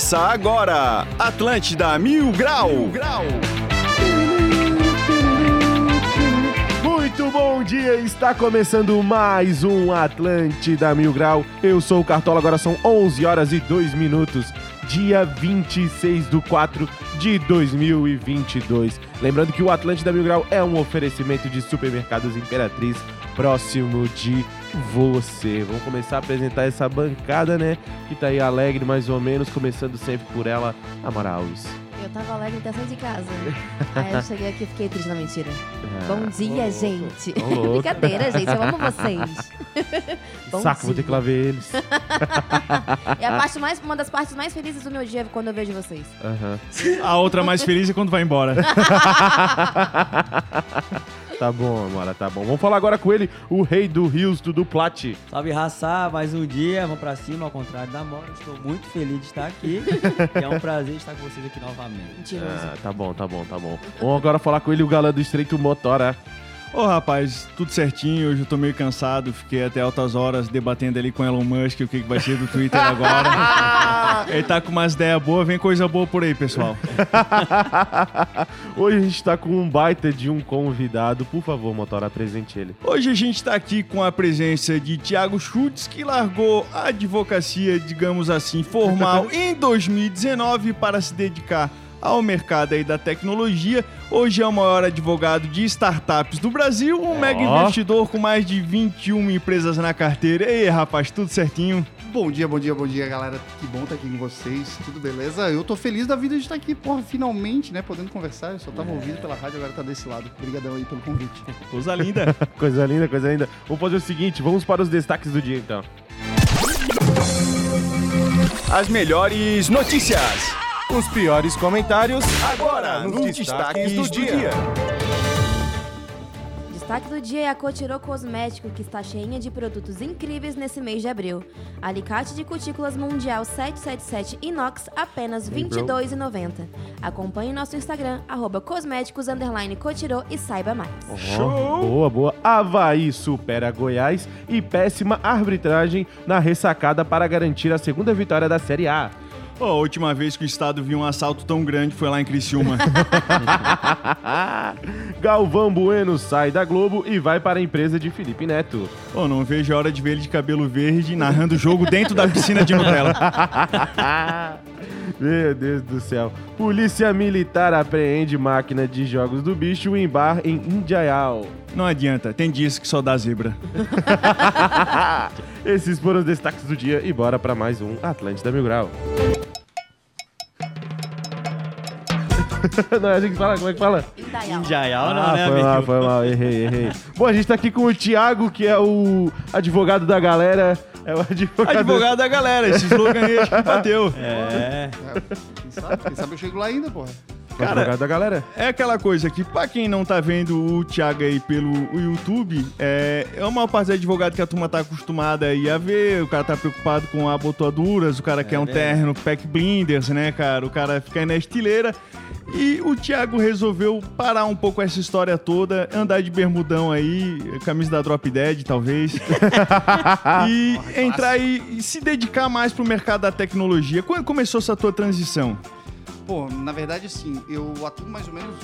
Começa agora, Atlântida Mil Grau. Mil Grau. Muito bom dia, está começando mais um Atlântida Mil Grau. Eu sou o Cartola, agora são 11 horas e 2 minutos, dia 26 do 4 de 2022. Lembrando que o Atlântida Mil Grau é um oferecimento de supermercados Imperatriz próximo de você. Vamos começar a apresentar essa bancada, né? Que tá aí alegre, mais ou menos, começando sempre por ela, Amara Alves. Eu tava alegre até sair de casa. Aí eu cheguei aqui e fiquei triste, não, mentira. Bom dia, gente. Brincadeira, gente, eu amo vocês. Bom Saco, vou ter dia. que lá ver eles. É a parte mais, uma das partes mais felizes do meu dia quando eu vejo vocês. Aham. A outra mais feliz é quando vai embora. Tá bom, Amara, tá bom. Vamos falar agora com ele, o rei do Rios, Dudu Plat. Salve raça, mais um dia, vamos pra cima, ao contrário da Mora. Estou muito feliz de estar aqui. e é um prazer estar com vocês aqui novamente. Ah, tá bom, tá bom, tá bom. Vamos agora falar com ele, o galã do Estreito Motora. Ô rapaz, tudo certinho, hoje eu tô meio cansado, fiquei até altas horas debatendo ali com Elon Musk o que, que vai ser do Twitter agora. Ele tá com umas ideias boas, vem coisa boa por aí, pessoal. Hoje a gente tá com um baita de um convidado. Por favor, Motora, apresente ele. Hoje a gente tá aqui com a presença de Thiago Schultz, que largou a advocacia, digamos assim, formal em 2019 para se dedicar ao mercado aí da tecnologia. Hoje é o maior advogado de startups do Brasil, um mega investidor com mais de 21 empresas na carteira. E aí, rapaz, tudo certinho? Bom dia, bom dia, bom dia, galera. Que bom estar aqui com vocês. Tudo beleza? Eu tô feliz da vida de estar aqui, porra, finalmente, né? Podendo conversar. Eu só tava ouvindo pela rádio, agora tá desse lado. Obrigadão aí pelo convite. Coisa linda. Coisa linda, coisa linda. Vamos fazer o seguinte, vamos para os destaques do dia, então. As melhores notícias. Os piores comentários Agora, nos destaques do dia. Destaque do dia é a Cotirô Cosmético, que está cheinha de produtos incríveis nesse mês de abril. Alicate de cutículas mundial 777 inox, apenas R$ 22,90. Acompanhe nosso Instagram, arroba cosméticos, underline Cotirô e saiba mais. Ó, Boa, boa. Havaí supera Goiás e péssima arbitragem na ressacada para garantir a segunda vitória da Série A. Ó, a última vez que o estado viu um assalto tão grande foi lá em Criciúma. Galvão Bueno sai da Globo e vai para a empresa de Felipe Neto. Pô, não vejo a hora de ver ele de cabelo verde narrando o jogo dentro da piscina de Nutella. Meu Deus do céu. Polícia Militar apreende máquina de jogos do bicho em bar em Indiaial. Não adianta, tem dias que só dá zebra. Esses foram os destaques do dia e bora para mais um Atlântida Mil Grau. Não é assim que fala? Como é que fala? Indaial. Jaial não, ah, né, foi mal, amigo? foi mal, errei, errei. Bom, a gente tá aqui com o Thiago, que é o advogado da galera. É o advogado. Advogado da galera, esse slogan aí acho que bateu. É, Quem sabe? Quem sabe eu chego lá ainda, porra. Advogado da galera. É aquela coisa que, pra quem não tá vendo o Thiago aí pelo YouTube, é, é uma parte do advogado que a turma tá acostumada aí a ver, o cara tá preocupado com abotoaduras, o cara quer um verdade. terno pack blinders, né, cara? O cara fica aí na estileira. E o Thiago resolveu parar um pouco essa história toda, andar de bermudão aí, camisa da Drop Dead, talvez. e entrar aí e se dedicar mais pro mercado da tecnologia. Quando começou essa tua transição? Pô, na verdade, assim, eu atuo mais ou menos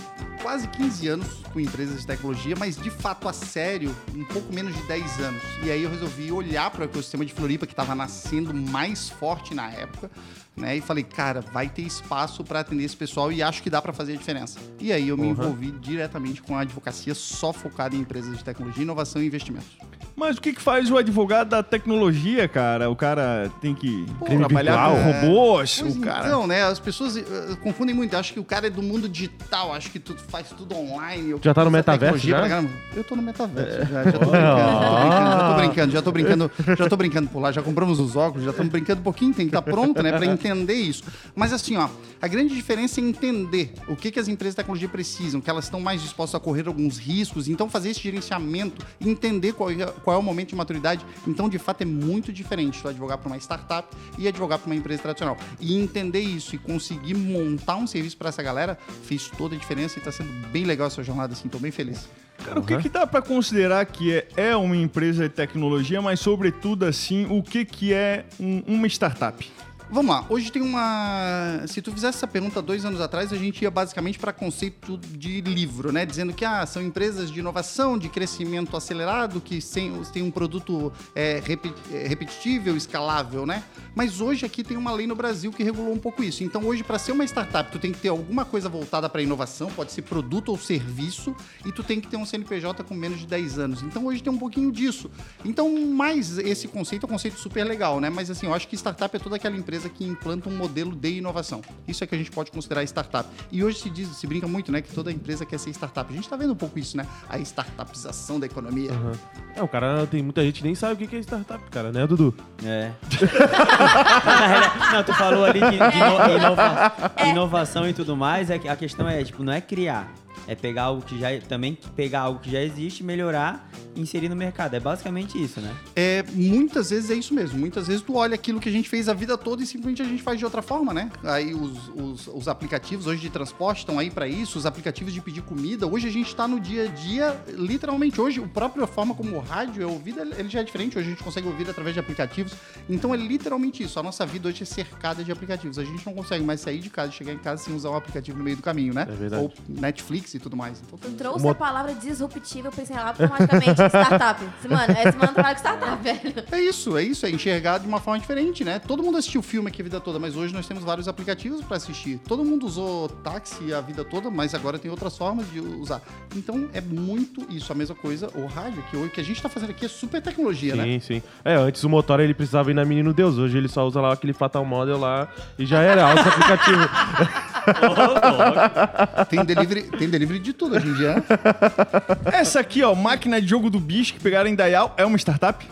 quase 15 anos com empresas de tecnologia, mas de fato a sério, um pouco menos de 10 anos. E aí eu resolvi olhar para o ecossistema de Floripa, que estava nascendo mais forte na época, né? E falei, cara, vai ter espaço para atender esse pessoal e acho que dá para fazer a diferença. E aí eu me envolvi diretamente com a advocacia só focada em empresas de tecnologia, inovação e investimentos. Mas o que, que faz o advogado da tecnologia, cara? O cara tem que Crime trabalhar virtual. com robôs, Pois o cara... Então, né? As pessoas eh, confundem muito. Acham que o cara é do mundo digital, acho que tu faz tudo online. eu Já tá no metaverso, tecnologia já? pra. Eu tô no metaverso, já, já tô brincando, já tô brincando, já tô brincando, já tô brincando, já tô brincando por lá, já compramos os óculos, já estamos brincando um pouquinho, tem que estar pronto, né, pra entender isso. Mas assim, ó, a grande diferença é entender o que, que as empresas de tecnologia precisam, que elas estão mais dispostas a correr alguns riscos, então fazer esse gerenciamento entender qual é, qual é o momento de maturidade. Então, de fato, é muito diferente tu advogar para uma startup e advogar para uma empresa tradicional. E entender isso e conseguir montar um serviço para essa galera fez toda a diferença e tá sendo bem legal essa jornada, assim, tô bem feliz. Cara, o que, que dá pra considerar que é, é uma empresa de tecnologia, mas sobretudo assim, o que, que é um- uma startup? Vamos lá, hoje tem uma. Se tu fizesse essa pergunta dois anos atrás, a gente ia basicamente para conceito de livro, né? Dizendo que ah, são empresas de inovação, de crescimento acelerado, que têm um produto é, é, repetível, escalável, né? Mas hoje aqui tem uma lei no Brasil que regulou um pouco isso. Então hoje, para ser uma startup, tu tem que ter alguma coisa voltada para inovação, pode ser produto ou serviço, e tu tem que ter um CNPJ com menos de 10 anos. Então hoje tem um pouquinho disso. Então, mais esse conceito é um conceito super legal, né? Mas assim, eu acho que startup é toda aquela empresa que implanta um modelo de inovação. Isso é que a gente pode considerar startup. E hoje se diz, se brinca muito, né, que toda empresa quer ser startup. A gente tá vendo um pouco isso, né? A startupização da economia. É, o cara tem muita gente que nem sabe o que é startup, cara, né, Dudu? É. Não, tu falou ali de, de ino- inova- inovação e tudo mais. É que a questão é, tipo, não é criar. É pegar algo que já. Também pegar algo que já existe, melhorar e inserir no mercado. É basicamente isso, né? É, muitas vezes é isso mesmo. Muitas vezes tu olha aquilo que a gente fez a vida toda e simplesmente a gente faz de outra forma, né? Aí os, os, os aplicativos hoje de transporte estão aí para isso, os aplicativos de pedir comida. Hoje a gente está no dia a dia, literalmente. Hoje, a própria forma como o rádio é ouvido, ele ele já é diferente. Hoje a gente consegue ouvir através de aplicativos. Então é literalmente isso. A nossa vida hoje é cercada de aplicativos. A gente não consegue mais sair de casa e chegar em casa sem usar um aplicativo no meio do caminho, né? É verdade. Ou Netflix e tudo mais. Então, tem- Trouxe Mo- a palavra disruptiva, eu pensei lá automaticamente em startup. Mano trabalha com startup, velho. É isso, é isso, é enxergar de uma forma diferente, né? Todo mundo assistiu filme aqui a vida toda, mas hoje nós temos vários aplicativos para assistir. Todo mundo usou táxi a vida toda, mas agora tem outras formas de usar. Então é muito isso, a mesma coisa, o rádio, que o que a gente tá fazendo aqui é super tecnologia, né? Sim, sim. É, antes o motor ele precisava ir na Menino Deus, hoje ele só usa lá aquele Fatal Model lá e já era, alto aplicativo. Tem delivery, tem delivery de tudo hoje em dia. Essa aqui, ó, máquina de jogo do bicho que pegaram em Dayal, é uma startup?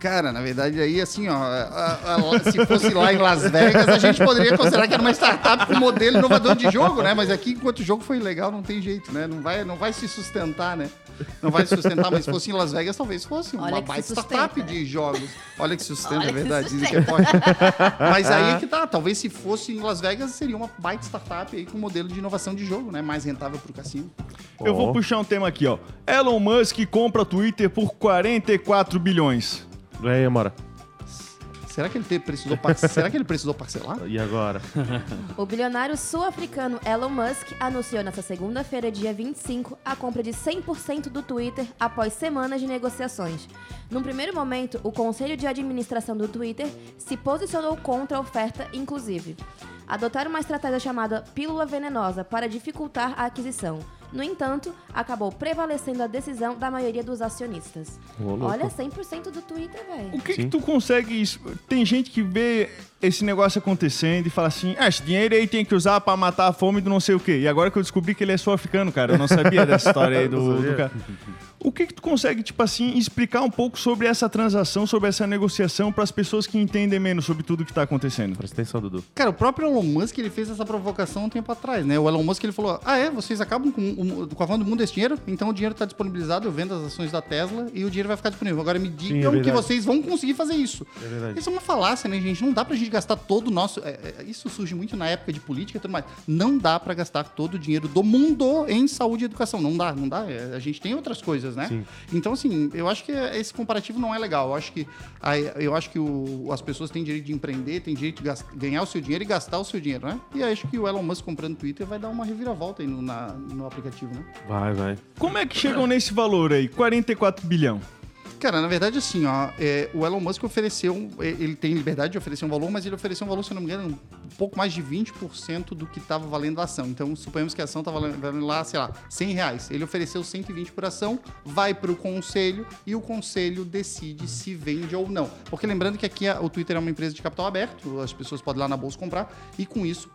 Cara, na verdade, aí, assim, ó, a- a- se fosse lá em Las Vegas, a gente poderia considerar que era uma startup com modelo inovador de jogo, né? Mas aqui, enquanto o jogo foi legal, não tem jeito, né? Não vai, não vai se sustentar, né? Não vai se sustentar, mas se fosse em Las Vegas, talvez fosse Olha uma baita startup sustenta, de jogos. Olha que sustenta, Olha é que verdade, se dizem que é forte. Mas aí é que tá, talvez se fosse em Las Vegas, seria uma baita startup aí com modelo de inovação de jogo, né? Mais rentável pro cassino. Eu vou puxar um tema aqui, ó. Elon Musk compra Twitter por 44 bilhões. É, Mora. Será que ele te- precisou, par- será que ele precisou parcelar? E agora? O bilionário sul-africano Elon Musk anunciou nesta segunda-feira, dia 25, a compra de 100% do Twitter após semanas de negociações. Num primeiro momento, o conselho de administração do Twitter se posicionou contra a oferta, inclusive. Adotaram uma estratégia chamada pílula venenosa para dificultar a aquisição. No entanto, acabou prevalecendo a decisão da maioria dos acionistas. Ô. Olha, 100% do Twitter, velho. O que, que tu consegue. isso- Tem gente que vê esse negócio acontecendo e fala assim: ah, esse dinheiro aí tem que usar pra matar a fome do não sei o quê. E agora que eu descobri que ele é sul-africano, cara, eu não sabia dessa história aí do, do cara. O que, que tu consegue, tipo assim, explicar um pouco sobre essa transação, sobre essa negociação para as pessoas que entendem menos sobre tudo que tá acontecendo? Presta atenção, Dudu. Cara, o próprio Elon Musk ele fez essa provocação um tempo atrás, né? O Elon Musk ele falou: Ah, é? Vocês acabam com, a van do mundo esse dinheiro? Então o dinheiro está disponibilizado, eu vendo as ações da Tesla e o dinheiro vai ficar disponível. Agora me digam que verdade. vocês vão conseguir fazer isso. É verdade. Isso é uma falácia, né, gente? Não dá pra gente gastar todo o nosso. é, é, isso surge muito na época de política e tudo mais. Não dá pra gastar todo o dinheiro do mundo em saúde e educação. Não dá, não dá. É, a gente tem outras coisas, né? Sim. Então, assim, eu acho que esse comparativo não é legal. Eu acho que, eu acho que o- as pessoas têm direito de empreender, têm direito de gas- ganhar o seu dinheiro e gastar o seu dinheiro, né? E acho que o Elon Musk comprando Twitter vai dar uma reviravolta aí no, na- no aplicativo, né? Vai, vai. Como é que chegam nesse valor aí? 44 bilhão. Cara, na verdade, assim, ó, é, o Elon Musk ofereceu, é, ele tem liberdade de oferecer um valor, mas ele ofereceu um valor, se eu não me engano, pouco mais de 20% do que estava valendo a ação. Então, suponhamos que a ação estava valendo, lá, sei lá, 100 reais. Ele ofereceu 120 por ação, vai para o conselho e o conselho decide se vende ou não. Porque lembrando que aqui a- o Twitter é uma empresa de capital aberto, as pessoas podem ir lá na bolsa comprar, e com isso,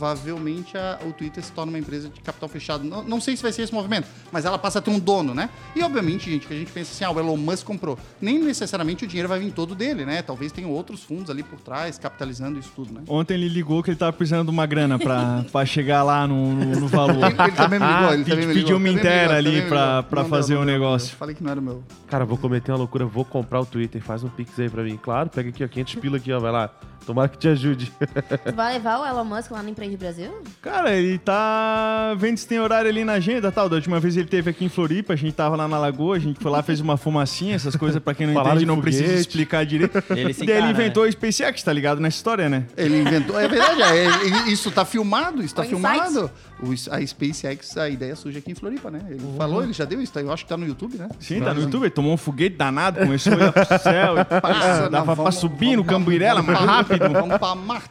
provavelmente, a- o Twitter se torna uma empresa de capital fechado. Não, não sei se vai ser esse movimento, mas ela passa a ter um dono, né? E obviamente, gente, que a gente pensa assim, ah, o Elon Musk comprou. Nem necessariamente o dinheiro vai vir todo dele, né? Talvez tenham outros fundos ali por trás, capitalizando isso tudo, né? Ontem ele ligou que ele tava precisando de uma grana pra, pra chegar lá no, no, no valor. Ele, ele também me ligou, ele Pedi- também me ligou. pediu uma inteira ali pra- pra Não fazer o deu, negócio. deu. Falei que não era o meu. Cara, vou cometer uma loucura, vou comprar o Twitter, faz um pix aí pra mim. Claro, pega aqui, ó, 500 pila aqui, ó, vai lá. Tomara que te ajude. Tu vai levar o Elon Musk lá no Empreende Brasil? Cara, ele tá vendo se tem horário ali na agenda tal. Da última vez ele teve aqui em Floripa, a gente tava lá na lagoa, a gente foi lá, fez uma fumacinha, essas coisas pra quem não Falaram entende, não precisa foguete. explicar direito. Ele se Daí ele encara, inventou o SpaceX, tá ligado nessa história, né? Ele inventou. É verdade, é, é, isso tá filmado, isso tá O filmado. A SpaceX, a ideia surge aqui em Floripa, né? Ele falou, ele já deu isso, tá- eu acho que tá no YouTube, né? Sim, tá no YouTube, ele tomou um foguete danado, começou a olhar pro céu, e Passa, dava não, pra vamos- subir no vamos- Cambuirela vamos mais pra- rápido. Vamos pra Marte.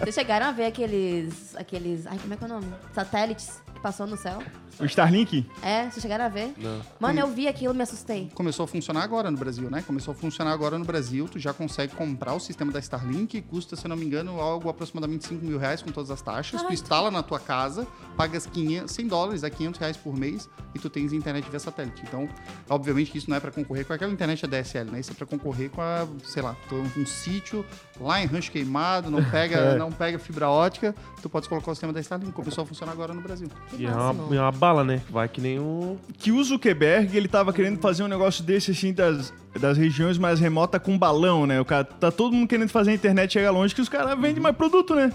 Vocês chegaram a ver aqueles. aqueles. Ai, como é que é o nome? Satélites passou no céu? O Starlink? É, vocês chegaram a ver? Não. Mano, eu vi aquilo me assustei. Começou a funcionar agora no Brasil, né? Começou a funcionar agora no Brasil. Tu já consegue comprar o sistema da Starlink. Custa, se eu não me engano, algo aproximadamente 5 mil reais com todas as taxas. Tu Ai. instala na tua casa, pagas 500, 100 dólares, a 500 reais por mês e tu tens internet via satélite. Então, obviamente que isso não é para concorrer com aquela internet ADSL, né? Isso é para concorrer com a, sei lá, tu- um sítio lá em rancho queimado, não pega, não pega fibra ótica, tu pode colocar o sistema da Starlink. Começou a funcionar agora no Brasil. Que E é máximo. uma, é uma bala, né? Vai que nem um. Que o Zuckerberg, ele tava querendo fazer um negócio desse, assim, das, das regiões mais remotas com balão, né? O cara, tá todo mundo querendo fazer a internet chegar longe, que os caras vendem mais produto, né?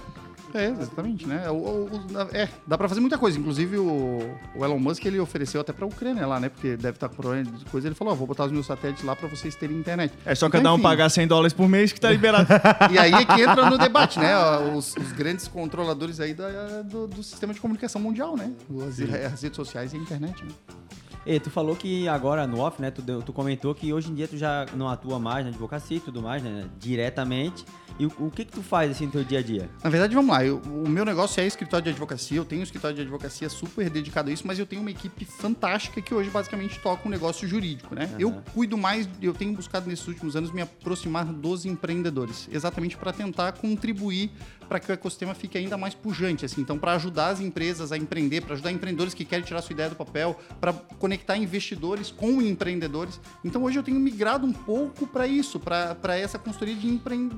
É, exatamente, né? O- o- o- é, dá pra fazer muita coisa. Inclusive, o, o Elon Musk, ele ofereceu até pra Ucrânia lá, né? Porque deve estar com problema de coisa. Ele falou, ó, vou botar os meus satélites lá pra vocês terem internet. É só Então, cada um enfim. pagar 100 dólares por mês que tá liberado. E aí é que entra no debate, né? Os, os grandes controladores aí da- do, do sistema de comunicação mundial, né? As, as redes sociais e a internet, né? E tu falou que agora no off, né? Tu, deu- tu comentou que hoje em dia tu já não atua mais na advocacia e tudo mais, né? Diretamente. E o, o que que tu faz assim no teu dia a dia? Na verdade, vamos lá. eu- o meu negócio é escritório de advocacia. Eu tenho um escritório de advocacia super dedicado a isso, mas eu tenho uma equipe fantástica que hoje basicamente toca um negócio jurídico, né? Eu cuido mais, eu tenho buscado nesses últimos anos me aproximar dos empreendedores, exatamente para tentar contribuir para que o ecossistema fique ainda mais pujante, assim. Então, para ajudar as empresas a empreender, para ajudar empreendedores que querem tirar sua ideia do papel, para conectar investidores com empreendedores. Então, hoje eu tenho migrado um pouco para isso, para essa consultoria de, empre-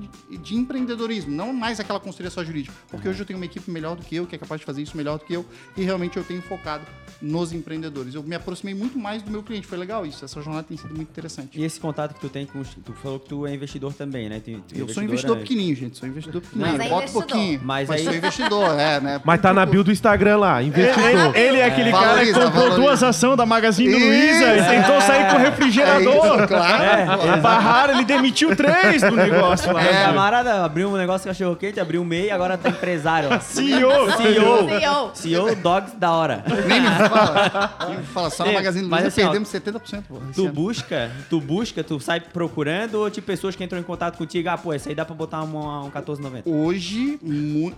de empreendedorismo, não mais aquela consultoria só jurídica, porque hoje eu tenho uma equipe melhor do que eu, que é capaz de fazer isso melhor do que eu, e realmente eu tenho focado nos empreendedores. Eu me aproximei muito mais do meu cliente, foi legal isso. Essa jornada tem sido muito interessante. E esse contato que tu tem com os, Tu falou que tu é investidor também, né? Tu- tu- Eu sou investidor né? pequenininho, gente. Sou investidor pequenininho. Mas é. Pouquinho. Mas Mas, aí- sou investidor, é, né? Mas tá na bio do Instagram lá, investidor. Ele é aquele cara que Valoriza, comprou valoriza. duas ações da Magazine Isso. Luiza e tentou sair com o É refrigerador. isso, claro. Barraram, ele demitiu três do negócio lá. É, É. camarada abriu um negócio cachorro quente, abriu um MEI, agora tá empresário. ó. CEO. CEO. CEO. CEO Dogs da hora. Nem me fala. Nem me fala. Só na É, Magazine Luiza assim, ó, perdemos 70%. Pô, Tu ano. busca, tu busca, tu sai procurando ou tipo pessoas que entram em contato contigo, ah, pô, esse aí dá pra botar um, um 14,90. Hoje,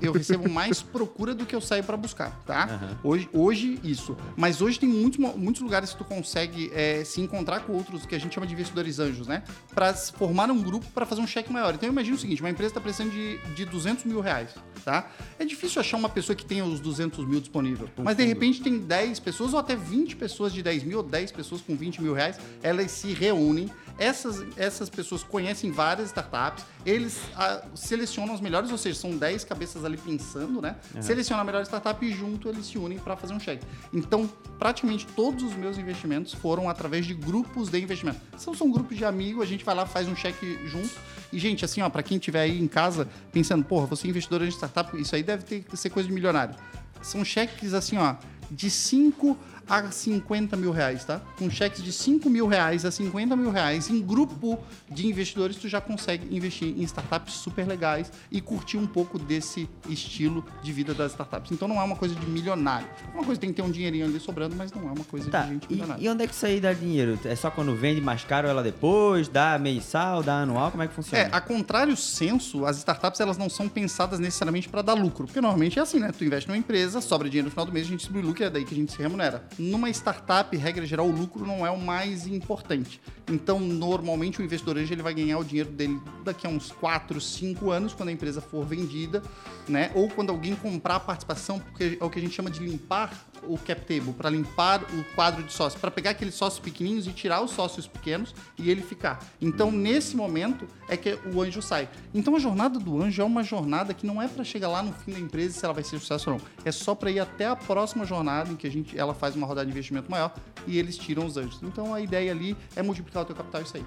eu recebo mais procura do que eu saio pra buscar, tá? Hoje, hoje, isso. Mas hoje tem muitos, muitos lugares que tu consegue é, se encontrar com outros, que a gente chama de investidores anjos, né? Pra s- formar um grupo pra fazer um cheque maior. Então, imagina o seguinte, uma empresa tá precisando de, de 200 mil reais, tá? É difícil achar uma pessoa que tenha os 200 mil disponível. Mas, de repente, tem 10 pessoas ou até 20 pessoas de 10 mil ou 10 pessoas com 20 mil reais. Elas se reúnem. Essas, essas pessoas conhecem várias startups. Eles ah, selecionam as melhores, ou seja, são 10 cabeças ali pensando, né? Selecionam a melhor startup e junto eles se unem para fazer um cheque. Então, praticamente todos os meus investimentos foram através de grupos de investimento. São, são grupos de amigos, a gente vai lá, faz um cheque junto. E, gente, assim, ó, para quem estiver aí em casa pensando, porra, você é investidor em startup, isso aí deve ter que ser coisa de milionário. São cheques assim, ó, de 5 a 50 mil reais, tá? Com cheques de 5 mil reais a 50 mil reais em grupo de investidores, tu já consegue investir em startups super legais e curtir um pouco desse estilo de vida das startups. Então não é uma coisa de milionário. É uma coisa que tem que ter um dinheirinho ali sobrando, mas não é uma coisa Tá, de gente e, milionária. e onde é que isso aí dá dinheiro? É só quando vende mais caro ela depois? Dá mensal, dá anual? Como é que funciona? É, a contrário senso, as startups elas não são pensadas necessariamente para dar lucro. Porque normalmente é assim, né? Tu investe numa empresa, sobra dinheiro no final do mês, a gente distribui lucro e é daí que a gente se remunera. Numa startup, regra geral, o lucro não é o mais importante. Então, normalmente, o investidor anjo ele vai ganhar o dinheiro dele daqui a uns 4, 5 anos, quando a empresa for vendida, né? Ou quando alguém comprar a participação, porque é o que a gente chama de limpar o cap table, para limpar o quadro de sócios, para pegar aqueles sócios pequenininhos e tirar os sócios pequenos e ele ficar. Então, nesse momento é que o anjo sai. Então, a jornada do anjo é uma jornada que não é para chegar lá no fim da empresa se ela vai ser sucesso ou não. É só para ir até a próxima jornada em que a gente, ela faz uma rodada de investimento maior e eles tiram os anjos. Então, a ideia ali é multiplicar o teu capital e sair.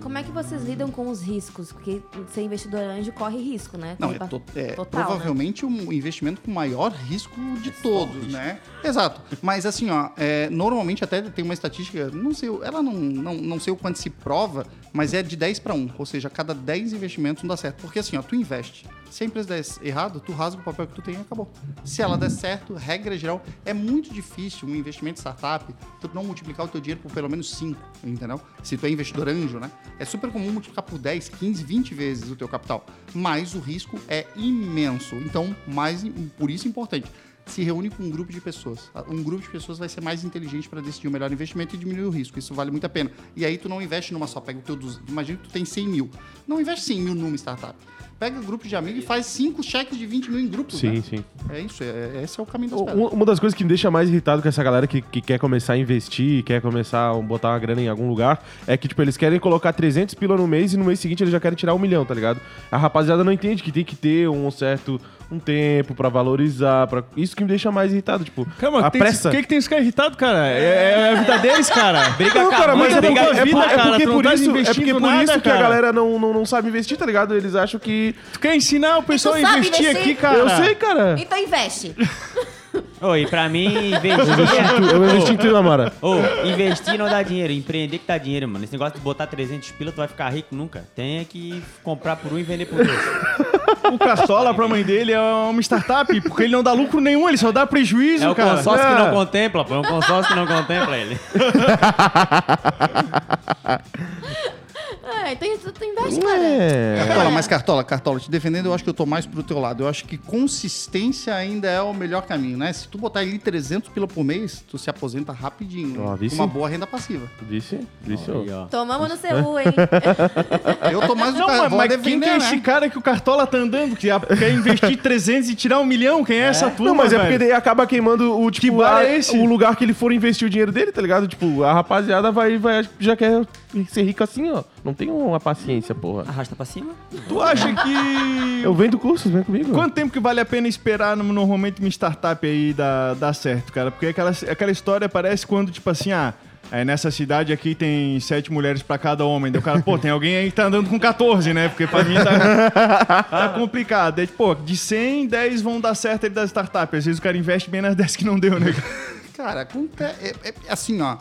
Como é que vocês lidam com os riscos? Porque ser investidor anjo corre risco, né? Não, é, to- é total, né? provavelmente um investimento com maior risco de todos, né? Exato. Mas assim, ó, é, normalmente até tem uma estatística, não sei, ela não, não, não sei o quanto se prova, mas é de 10 para 1. Ou seja, cada 10 investimentos não dá certo. Porque assim, ó, tu investe. Se a empresa der errado, tu rasga o papel que tu tem e acabou. Se ela der certo, regra geral, é muito difícil um investimento startup, tu não multiplicar o teu dinheiro por pelo menos 5, entendeu? Se tu é investidor anjo, né? É super comum multiplicar por 10, 15, 20 vezes o teu capital. Mas o risco é imenso. Então, mais, por isso é importante. Se reúne com um grupo de pessoas. Um grupo de pessoas vai ser mais inteligente para decidir o melhor investimento e diminuir o risco. Isso vale muito a pena. E aí tu não investe numa só. Pega o teu... Imagina que tu tem 100 mil. Não investe 100 mil numa startup. Pega grupo de amigos e faz cinco cheques de 20 mil em grupos. Sim, né? sim. É isso. É, esse é o caminho das pedras. Uma uma das coisas que me deixa mais irritado com essa galera que, que quer começar a investir, quer começar a botar uma grana em algum lugar, é que, tipo, eles querem colocar 300 pila no mês e no mês seguinte eles já querem tirar um milhão, tá ligado? A rapaziada não entende que tem que ter um certo um tempo pra valorizar, pra... isso que me deixa mais irritado, tipo, Calma, a tem, pressa. o que, que tem que ficar irritado, cara? É, é a vida deles, cara. Briga Não, a cara, mas é, briga com é, a por- vida, é cara, porque por tá isso, é investindo porque por nada, isso que a cara. galera não, não, não sabe investir, tá ligado? Eles acham que. Tu quer ensinar o pessoal a sabe investir investir? aqui, cara? Eu sei, cara. Então investe. Oi, pra mim, investir. Eu investi em tudo, Amara. Ô, investir não dá dinheiro, empreender que dá dinheiro, mano. Esse negócio de botar 300 pila, tu vai ficar rico nunca. Tem que comprar por um e vender por dois. O Castola pra mãe dele é uma startup, porque ele não dá lucro nenhum, ele só dá prejuízo, É o cara. consórcio que É. não contempla, pô. É um consórcio que não contempla ele. Então tu, tu investe, cara. É. Cartola, mas Cartola, Cartola, te defendendo, eu acho que eu tô mais pro teu lado. Eu acho que consistência ainda é o melhor caminho, né? Se tu botar ali 300 pila por mês, tu se aposenta rapidinho. Ó, né? com uma boa renda passiva. Disse, disse, Aí, ó. ó. Tomamos no seu, hein? Eu tô mais do Não, mas, mas quem defender, que é né? esse cara que o Cartola tá andando, que a- quer investir 300 e tirar um milhão? Quem é, essa turma, Não, mas é velho? porque daí acaba queimando o, tipo, Que bar a- é esse? o lugar que ele for investir o dinheiro dele, tá ligado? Tipo, a rapaziada vai, vai já quer ser rico assim, ó. Não tem uma paciência, porra. Arrasta pra cima. Tu acha que... Eu vendo cursos, vem comigo. Quanto tempo que vale a pena esperar no- normalmente uma startup aí dar, dar certo, cara? Porque aquela, aquela história parece quando, tipo assim, ah, é, nessa cidade aqui tem sete mulheres pra cada homem. Daí o cara, pô, tem alguém aí que tá andando com 14, né? Porque pra mim tá, tá complicado. Daí, pô, de 100, 10 vão dar certo aí das startups. Às vezes o cara investe bem nas 10 que não deu, né? Cara, é, é- é assim, ó.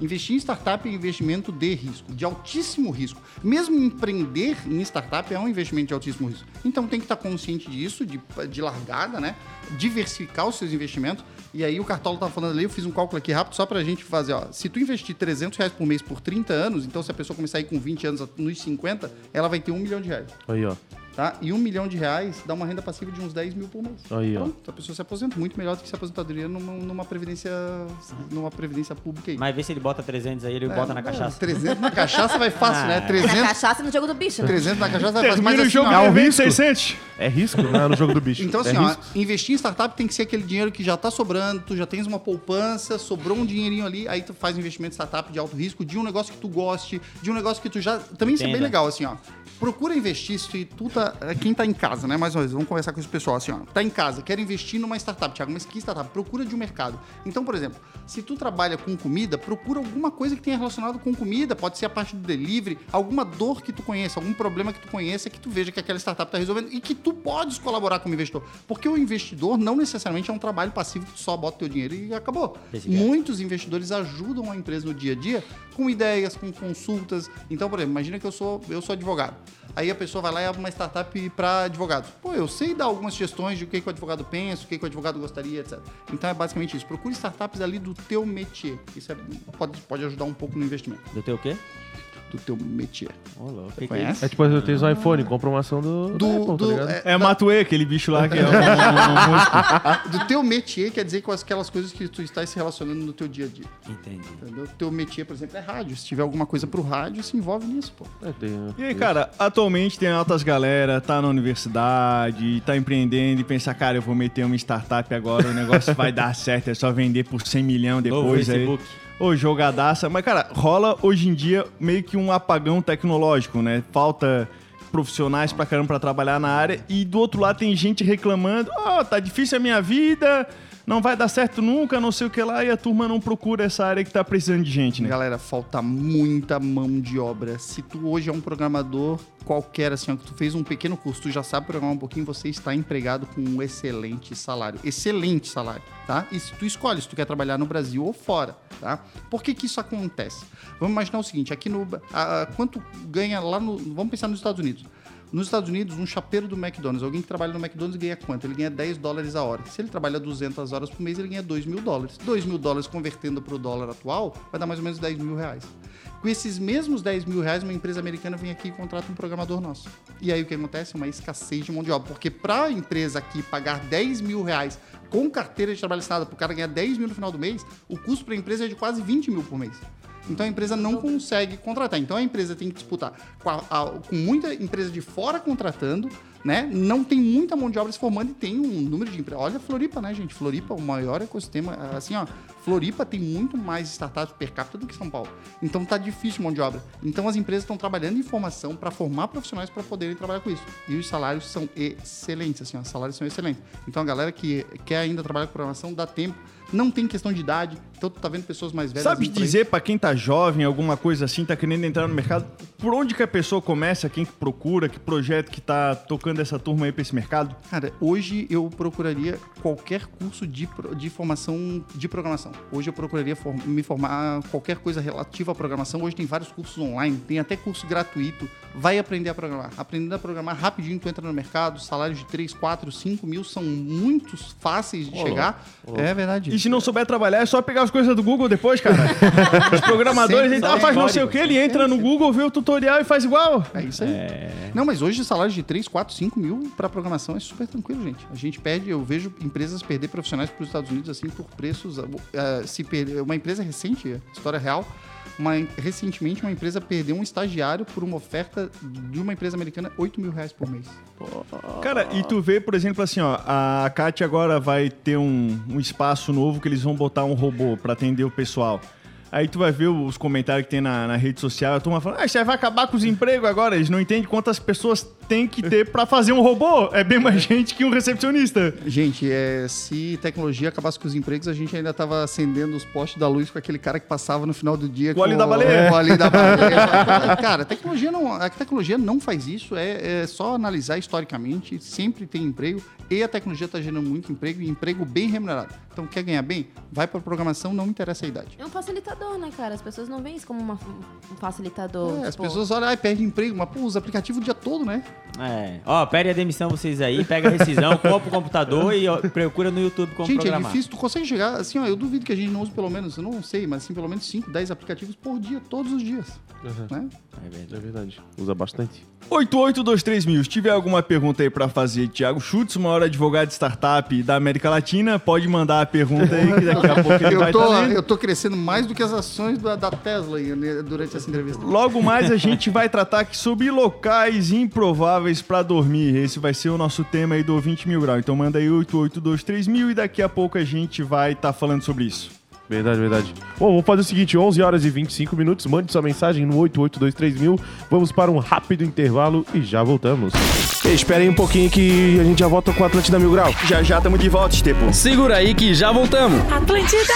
Investir em startup é investimento de risco, de altíssimo risco. Mesmo empreender em startup é um investimento de altíssimo risco. Então tem que estar consciente disso, de, de largada, né? Diversificar os seus investimentos. E aí o Cartola tava falando ali, eu fiz um cálculo aqui rápido só pra gente fazer, ó. Se tu investir 300 reais por mês por 30 anos, então se a pessoa começar aí com 20 anos nos 50, ela vai ter um milhão de reais. Aí, ó. Tá? E um milhão de reais dá uma renda passiva de uns 10 mil por mês. Aí, ó. Pronto, a pessoa se aposenta muito melhor do que se aposentadoria numa, numa previdência numa previdência pública aí. Mas vê se ele bota 300 aí, ele bota na É, cachaça. 300 na cachaça vai fácil, Ah, né? é. Na 300, cachaça e no jogo do bicho, né? 300 na cachaça vai fácil. Mas assim, jogo ó, é um risco. 600. É risco, né? No jogo do bicho. Então, assim, é ó, investir em startup tem que ser aquele dinheiro que já tá sobrando, tu já tens uma poupança, sobrou um dinheirinho ali, aí tu faz um investimento em startup de alto risco, de um negócio que tu goste, de um negócio que tu já. Também isso é bem Entenda. legal, assim, ó. Procura investir se tu tá. Quem tá em casa, né? Mais uma vez, vamos conversar com esse pessoal assim, ó. Tá em casa, quer investir numa startup, Thiago, mas que startup? Procura de um mercado. Então, por exemplo, se tu trabalha com comida, procura alguma coisa que tenha relacionado com comida, pode ser a parte do delivery, alguma dor que tu conheça, algum problema que tu conheça, que tu veja que aquela startup tá resolvendo e que tu podes colaborar como investidor. Porque o investidor não necessariamente é um trabalho passivo que tu só bota teu dinheiro e acabou. Cara. Muitos investidores ajudam a empresa no dia a dia com ideias, com consultas. Então, por exemplo, imagina que eu sou, eu sou advogado. Aí a pessoa vai lá e abre uma startup para advogados. Pô, eu sei dar algumas sugestões de o que, que o advogado pensa, o que, que o advogado gostaria, etc. Então é basicamente isso. Procure startups ali do teu métier. Isso é- pode, pode ajudar um pouco no investimento. Do teu quê? Do teu métier. Que que é Conhece? isso? É tipo, eu tenho um iPhone, compra uma ação do, do, Do, Apple, do, tá ligado? é, É Matue, aquele bicho lá que é um, um, um do teu métier quer dizer com aquelas coisas que tu está se relacionando no teu dia a dia. Entendi. Entendeu? Teu métier, por exemplo, é rádio. Se tiver alguma coisa pro rádio, se envolve nisso, pô. É, tem- E aí, cara, atualmente tem altas galera, tá na universidade, tá empreendendo e pensa, cara, eu vou meter uma startup agora, o negócio vai dar certo, é só vender por 100 milhões Novo depois aí. Ô, jogadaça. Mas, cara, rola hoje em dia meio que um apagão tecnológico, né? Falta profissionais pra caramba pra trabalhar na área e do outro lado tem gente reclamando, ó, tá difícil a minha vida, não vai dar certo nunca, não sei o que lá, e a turma não procura essa área que tá precisando de gente, né? Galera, falta muita mão de obra. Se tu hoje é um programador qualquer, assim, que tu fez um pequeno curso, tu já sabe programar um pouquinho, você está empregado com um excelente salário. Excelente salário, tá? E se tu escolhe se tu quer trabalhar no Brasil ou fora, tá? Por que que isso acontece? Vamos imaginar o seguinte, aqui no... a- a- quanto ganha lá no... Vamos pensar nos Estados Unidos. Nos Estados Unidos, um chapeiro do McDonald's, alguém que trabalha no McDonald's ganha quanto? Ele ganha 10 dólares a hora. Se ele trabalha 200 horas por mês, ele ganha 2 mil dólares. 2 mil dólares convertendo para o dólar atual, vai dar mais ou menos 10 mil reais. Com esses mesmos 10 mil reais, uma empresa americana vem aqui e contrata um programador nosso. E aí o que acontece? Uma escassez de mão de obra. Porque para a empresa aqui pagar 10 mil reais com carteira de trabalho assinada para o cara ganhar 10 mil no final do mês, o custo para a empresa é de quase 20 mil por mês. Então a empresa não consegue contratar. Então a empresa tem que disputar com, a- a- com muita empresa de fora contratando, né? Não tem muita mão de obra se formando e tem um número de empresas. Olha Floripa, né, gente? Floripa, o maior ecossistema. Assim, ó, Floripa tem muito mais startups per capita do que São Paulo. Então tá difícil mão de obra. Então as empresas estão trabalhando em formação para formar profissionais para poderem trabalhar com isso. E os salários são excelentes, assim, ó, os salários são excelentes. Então a galera que quer ainda trabalhar com programação dá tempo. Não tem questão de idade. Então tu tá vendo pessoas mais velhas. Sabe dizer pra quem tá jovem, alguma coisa assim, tá querendo entrar no mercado, por onde que a pessoa começa, quem que procura, que projeto que tá tocando essa turma aí pra esse mercado? Cara, hoje eu procuraria qualquer curso de, de formação de programação. Hoje eu procuraria me formar qualquer coisa relativa à programação. Hoje tem vários cursos online, tem até curso gratuito. Vai aprender a programar. Aprendendo a programar rapidinho, tu entra no mercado, salários de 3, 4, 5 mil são muito fáceis de chegar. É verdade. E se não souber trabalhar, é só pegar as coisas do Google depois, cara. Os programadores, Sempre ele ah, faz não sei o que, ele entra no Google, vê o tutorial e faz igual. É isso aí. Não, mas hoje salários de 3, 4, 5 mil para programação é super tranquilo, gente. A gente perde, eu vejo empresas perder profissionais para os Estados Unidos assim por preços. eh, se perder, uma empresa recente, história real, uma, recentemente uma empresa perdeu um estagiário por uma oferta de uma empresa americana 8 mil reais por mês. Cara, e tu vê, por exemplo, assim, ó, a Kátia agora vai ter um, um espaço novo que eles vão botar um robô pra atender o pessoal. Aí tu vai ver os comentários que tem na, na rede social, a turma falando, ah, você vai acabar com os empregos agora. Eles não entendem quantas pessoas tem que ter pra fazer um robô. É bem mais gente que um recepcionista. Gente, é, se tecnologia acabasse com os empregos, a gente ainda tava acendendo os postes da luz com aquele cara que passava no final do dia o óleo da baleia. Com o óleo da baleia. cara, a tecnologia não, a tecnologia não faz isso, é, é só analisar historicamente, sempre tem emprego e a tecnologia está gerando muito emprego e emprego bem remunerado. Então, quer ganhar bem? Vai para programação, não interessa a idade. É um facilitador, né, cara? As pessoas não veem isso como uma- um facilitador. É, as tipo, pessoas olham, ai, perde emprego, mas pô, usa aplicativo o dia todo, né? É. Ó, pede a demissão vocês aí, pega a rescisão, compra o computador e ó, procura no YouTube como gente, programar. é difícil, tu consegue chegar, assim, ó, eu duvido que a gente não use pelo menos, eu não sei, mas assim, pelo menos 5, 10 aplicativos por dia, todos os dias. Né? É verdade. É verdade. Usa bastante. 8823 mil. Se tiver alguma pergunta aí pra fazer, Thiago Schutz, maior advogado de startup da América Latina, pode mandar a pergunta aí, que daqui a pouco ele vai Eu tô, estar lendo. eu tô crescendo mais do que as ações da, da Tesla aí, né, durante essa entrevista. Logo mais a gente vai tratar aqui sobre locais improváveis pra dormir. Esse vai ser o nosso tema aí do 20 mil grau. Então manda aí 8823 mil e daqui a pouco a gente vai estar falando sobre isso. Verdade, verdade. Bom, vamos fazer o seguinte: 11 horas e 25 minutos. Mande sua mensagem no 8823000. Vamos para um rápido intervalo e já voltamos. Esperem um pouquinho que a gente já volta com o Atlântida Mil Grau. Já já estamos de volta, Estepo. Segura aí que já voltamos. Atlântida.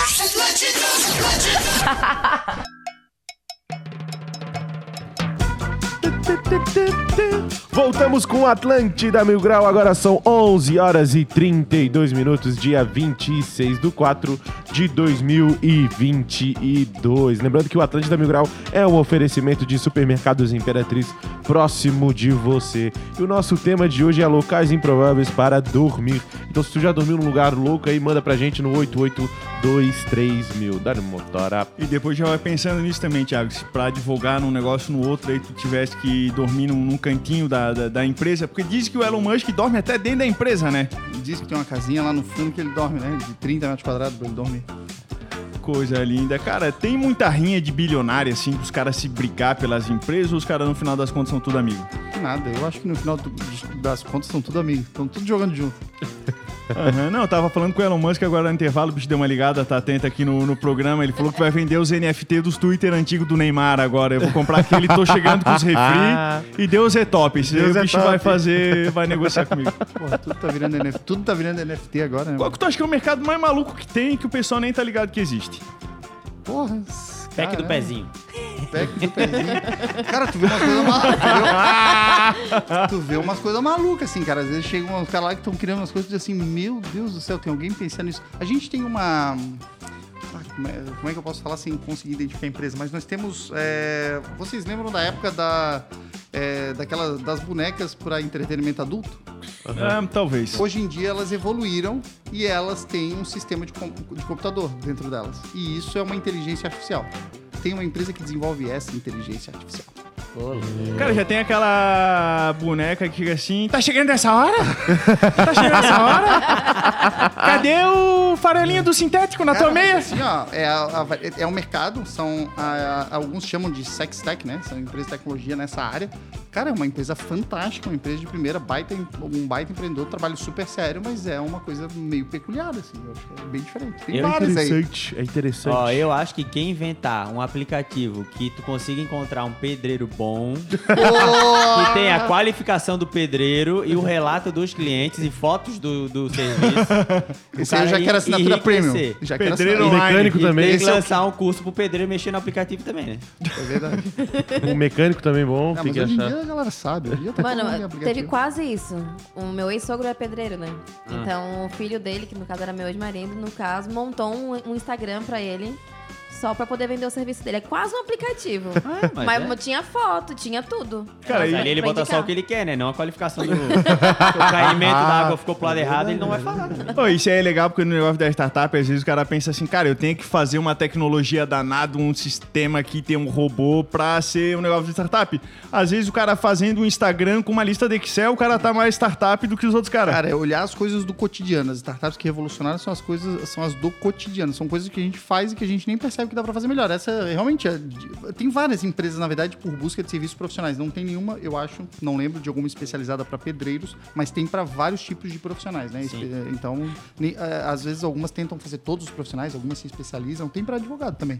Voltamos com Atlântida Mil Grau. Agora são 11 horas e 32 minutos, dia 26 do 4 de 2022. Lembrando que o Atlântida Mil Grau é um oferecimento de supermercados Imperatriz próximo de você. E o nosso tema de hoje é locais improváveis para dormir. Então, se tu já dormiu num lugar louco aí, manda pra gente no 8823 mil. Dá no motora. E depois já vai pensando nisso também, Thiago. Se pra advogar num negócio no outro aí tu tivesse que dormir num, num cantinho da, da, da empresa, porque diz que o Elon Musk dorme até dentro da empresa, né? Diz que tem uma casinha lá no fundo que ele dorme, né? De 30 metros quadrados pra ele dormir. Coisa linda. Cara, tem muita rinha de bilionário, assim, dos caras se brigar pelas empresas ou os caras no final das contas são tudo amigo? Nada, eu acho que no final do- das contas são tudo amigos, estão tudo jogando junto. Aham, Não, eu tava falando com o Elon Musk agora no intervalo, o bicho deu uma ligada, tá atento aqui no, no programa. Ele falou que vai vender os NFT dos Twitter antigos do Neymar agora. Eu vou comprar aquele, tô chegando com os refri e Deus é top. Esse Deus o é bicho top. vai fazer, vai negociar comigo. Porra, tudo tá virando NFT, tudo tá virando NFT agora, né? Qual que tu acha que é o mercado mais maluco que tem que o pessoal nem tá ligado que existe? Porra. Pack do pezinho. Pack do pezinho. Cara, tu vê umas coisas malucas. tu vê umas coisas malucas, assim, cara. Às vezes chegam uns caras lá que estão criando umas coisas e dizem assim, meu Deus do céu, tem alguém pensando nisso. A gente tem uma. Ah, Como é, como é que eu posso falar sem conseguir identificar a empresa? Mas nós temos. é, Vocês lembram da época da, é, daquela, das bonecas para entretenimento adulto? Ah, talvez. Hoje em dia elas evoluíram e elas têm um sistema de, com- de computador dentro delas. E isso é uma inteligência artificial. Tem uma empresa que desenvolve essa inteligência artificial. Cara, já tem aquela boneca que fica assim, tá chegando essa hora? Tá chegando essa hora? Cadê o farelinho do sintético na tua Cara, meia? Assim, ó, é, a- a- é um mercado, são a- a- alguns chamam de sex tech, né? São empresas de tecnologia nessa área. Cara, é uma empresa fantástica, uma empresa de primeira, baita, um baita empreendedor, trabalho super sério, mas é uma coisa meio peculiar, assim. Eu acho que é bem diferente. Tem Eu- vários aí. Interessante, é interessante. Ó, eu acho que quem inventar um aplicativo que tu consiga encontrar um pedreiro bom, que tem a qualificação do pedreiro e o relato dos clientes e fotos do, do serviço. o Esse aí eu já quero assinatura premium. Já quero Pedreiro assinatura. mecânico E também. tem que Esse é o- lançar um curso pro pedreiro mexer no aplicativo também, né? É verdade. Um mecânico também bom. Ah, tem mas que hoje em achar. dia a galera sabe. Hoje em dia tá todo mundo em Mano, aplicativo. teve quase isso. O meu ex-sogro é pedreiro, né? Ah. Então, o filho dele, que no caso era meu ex-marido, no caso, montou um, um Instagram pra ele. Só pra poder vender o serviço dele. É quase um aplicativo. mas mas é. tinha foto, tinha tudo. Cara, Mas ali ele bota só indicar. o que ele quer, né? Não a qualificação do. Se o caimento da água ficou pro lado errado, ele não vai falar. né? Pô, isso aí é legal porque no negócio da startup, às vezes o cara pensa assim, cara, eu tenho que fazer uma tecnologia danada, um sistema que tem um robô pra ser um negócio de startup. Às vezes o cara fazendo um Instagram com uma lista de Excel, o cara tá mais startup do que os outros caras. Cara, é olhar as coisas do cotidiano. As startups que revolucionaram são as coisas, são as do cotidiano. São coisas que a gente faz e que a gente nem percebe que dá pra fazer melhor. Essa realmente é, tem várias empresas, na verdade, por busca de serviços profissionais. Não tem nenhuma, eu acho, não lembro de alguma especializada pra pedreiros, mas tem pra vários tipos de profissionais, né? Sim. Então, é, às vezes algumas tentam fazer todos os profissionais, algumas se especializam. Tem pra advogado também.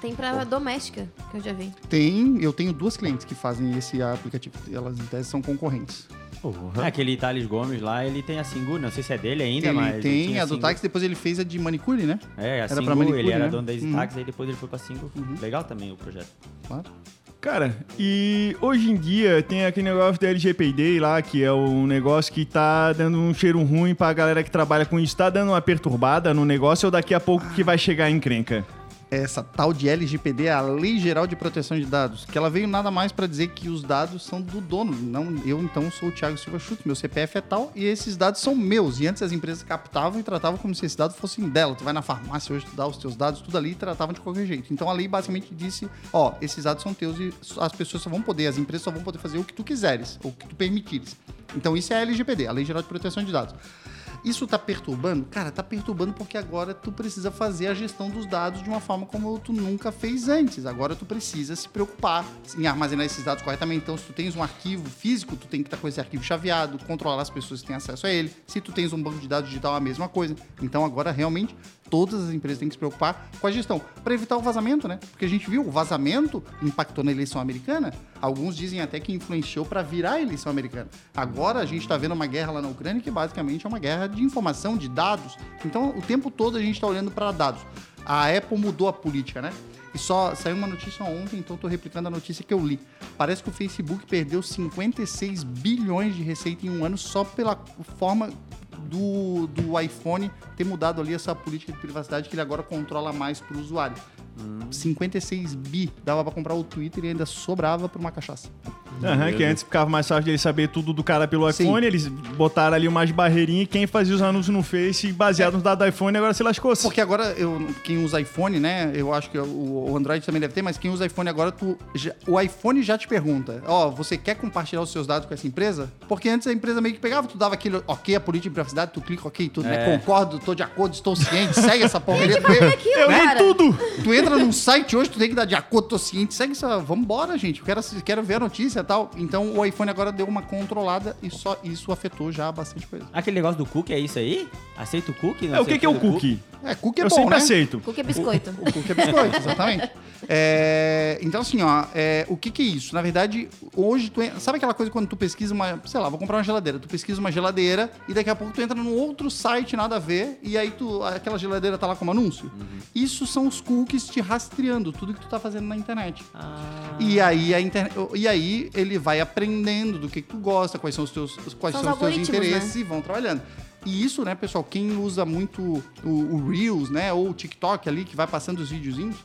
Tem pra doméstica, que eu já vi. Tem, eu tenho duas clientes que fazem esse aplicativo. Elas em tese são concorrentes. Porra. Aquele Thales Gomes lá, ele tem a Singu, não sei se é dele ainda, ele mas. tem tinha a do Singu. táxi, depois ele fez a de manicure, né? É, a Era Singu, pra manicure, ele era né? dono da Easy Uhum. Aí depois ele foi pra Singu. Legal também o projeto. Claro. Cara, e hoje em dia tem aquele negócio da LGPD lá, que é um negócio que tá dando um cheiro ruim pra galera que trabalha com isso. Tá dando uma perturbada no negócio ou daqui a pouco que vai chegar a encrenca? Essa tal de LGPD, a Lei Geral de Proteção de Dados, que ela veio nada mais para dizer que os dados são do dono. Não, eu então sou o Thiago Silva Chute, meu CPF é tal e esses dados são meus. E antes as empresas captavam e tratavam como se esses dados fossem dela. Tu vai na farmácia hoje, tu dá os teus dados, tudo ali e tratavam de qualquer jeito. Então a lei basicamente disse, ó, esses dados são teus e as pessoas só vão poder, as empresas só vão poder fazer o que tu quiseres, ou o que tu permitires. Então isso é a LGPD, a Lei Geral de Proteção de Dados. Isso tá perturbando? Cara, tá perturbando porque agora tu precisa fazer a gestão dos dados de uma forma como tu nunca fez antes. Agora tu precisa se preocupar em armazenar esses dados corretamente. Então, se tu tens um arquivo físico, tu tem que estar com esse arquivo chaveado, controlar as pessoas que têm acesso a ele. Se tu tens um banco de dados digital, a mesma coisa. Então, agora realmente todas as empresas têm que se preocupar com a gestão para evitar o vazamento, né? Porque a gente viu o vazamento impactou na eleição americana. Alguns dizem até que influenciou para virar a eleição americana. Agora a gente está vendo uma guerra lá na Ucrânia que basicamente é uma guerra de informação, de dados. Então o tempo todo a gente está olhando para dados. A Apple mudou a política, né? E só saiu uma notícia ontem, então estou replicando a notícia que eu li. Parece que o Facebook perdeu 56 bilhões de receita em um ano só pela forma do, do iPhone ter mudado ali essa política de privacidade que ele agora controla mais para o usuário. 56 bi dava para comprar o Twitter e ainda sobrava para uma cachaça. Aham, que antes ficava mais fácil de ele saber tudo do cara pelo Sim. iPhone, eles botaram ali umas barreirinhas e quem fazia os anúncios no Face baseado nos dados do iPhone agora se lascou-se. Porque agora, eu, quem usa iPhone, né? Eu acho que o, o Android também deve ter, mas quem usa iPhone agora, tu, já- o iPhone já te pergunta: Ó, você quer compartilhar os seus dados com essa empresa? Porque antes a empresa meio que pegava, tu dava aquele ok, a política de privacidade, tu clica ok, tudo, né? É. Concordo, tô de acordo, estou ciente, segue essa porcaria. Tu, Aquilo, cara. tudo! tu entra num site hoje, tu tem que dar de acordo, tô ciente, segue essa. Vambora, gente. Eu quero, quero ver a notícia. E tal. Então o iPhone agora deu uma controlada e só isso afetou já bastante coisa. Aquele negócio do cookie é isso aí? Aceita o cookie? Não É, o que, que é o do cookie? É, cookie é Eu bom, sempre né? aceito. Cookie é biscoito. O cookie é biscoito, exatamente. É, então, assim, ó, é, o que, que é isso? Na verdade, hoje tu. Sabe aquela coisa quando tu pesquisa uma. Sei lá, vou comprar uma geladeira. Tu pesquisa uma geladeira e daqui a pouco tu entra num outro site, nada a ver, e aí tu, aquela geladeira tá lá como anúncio? Isso são os cookies te rastreando tudo que tu tá fazendo na internet. Ah, E aí, a internet, e aí ele vai aprendendo do que, que tu gosta, quais são os teus, quais São são os teus algoritmos, interesses e vão trabalhando. E isso, né, pessoal, quem usa muito o, o Reels, né, ou o TikTok ali, que vai passando os videozinhos,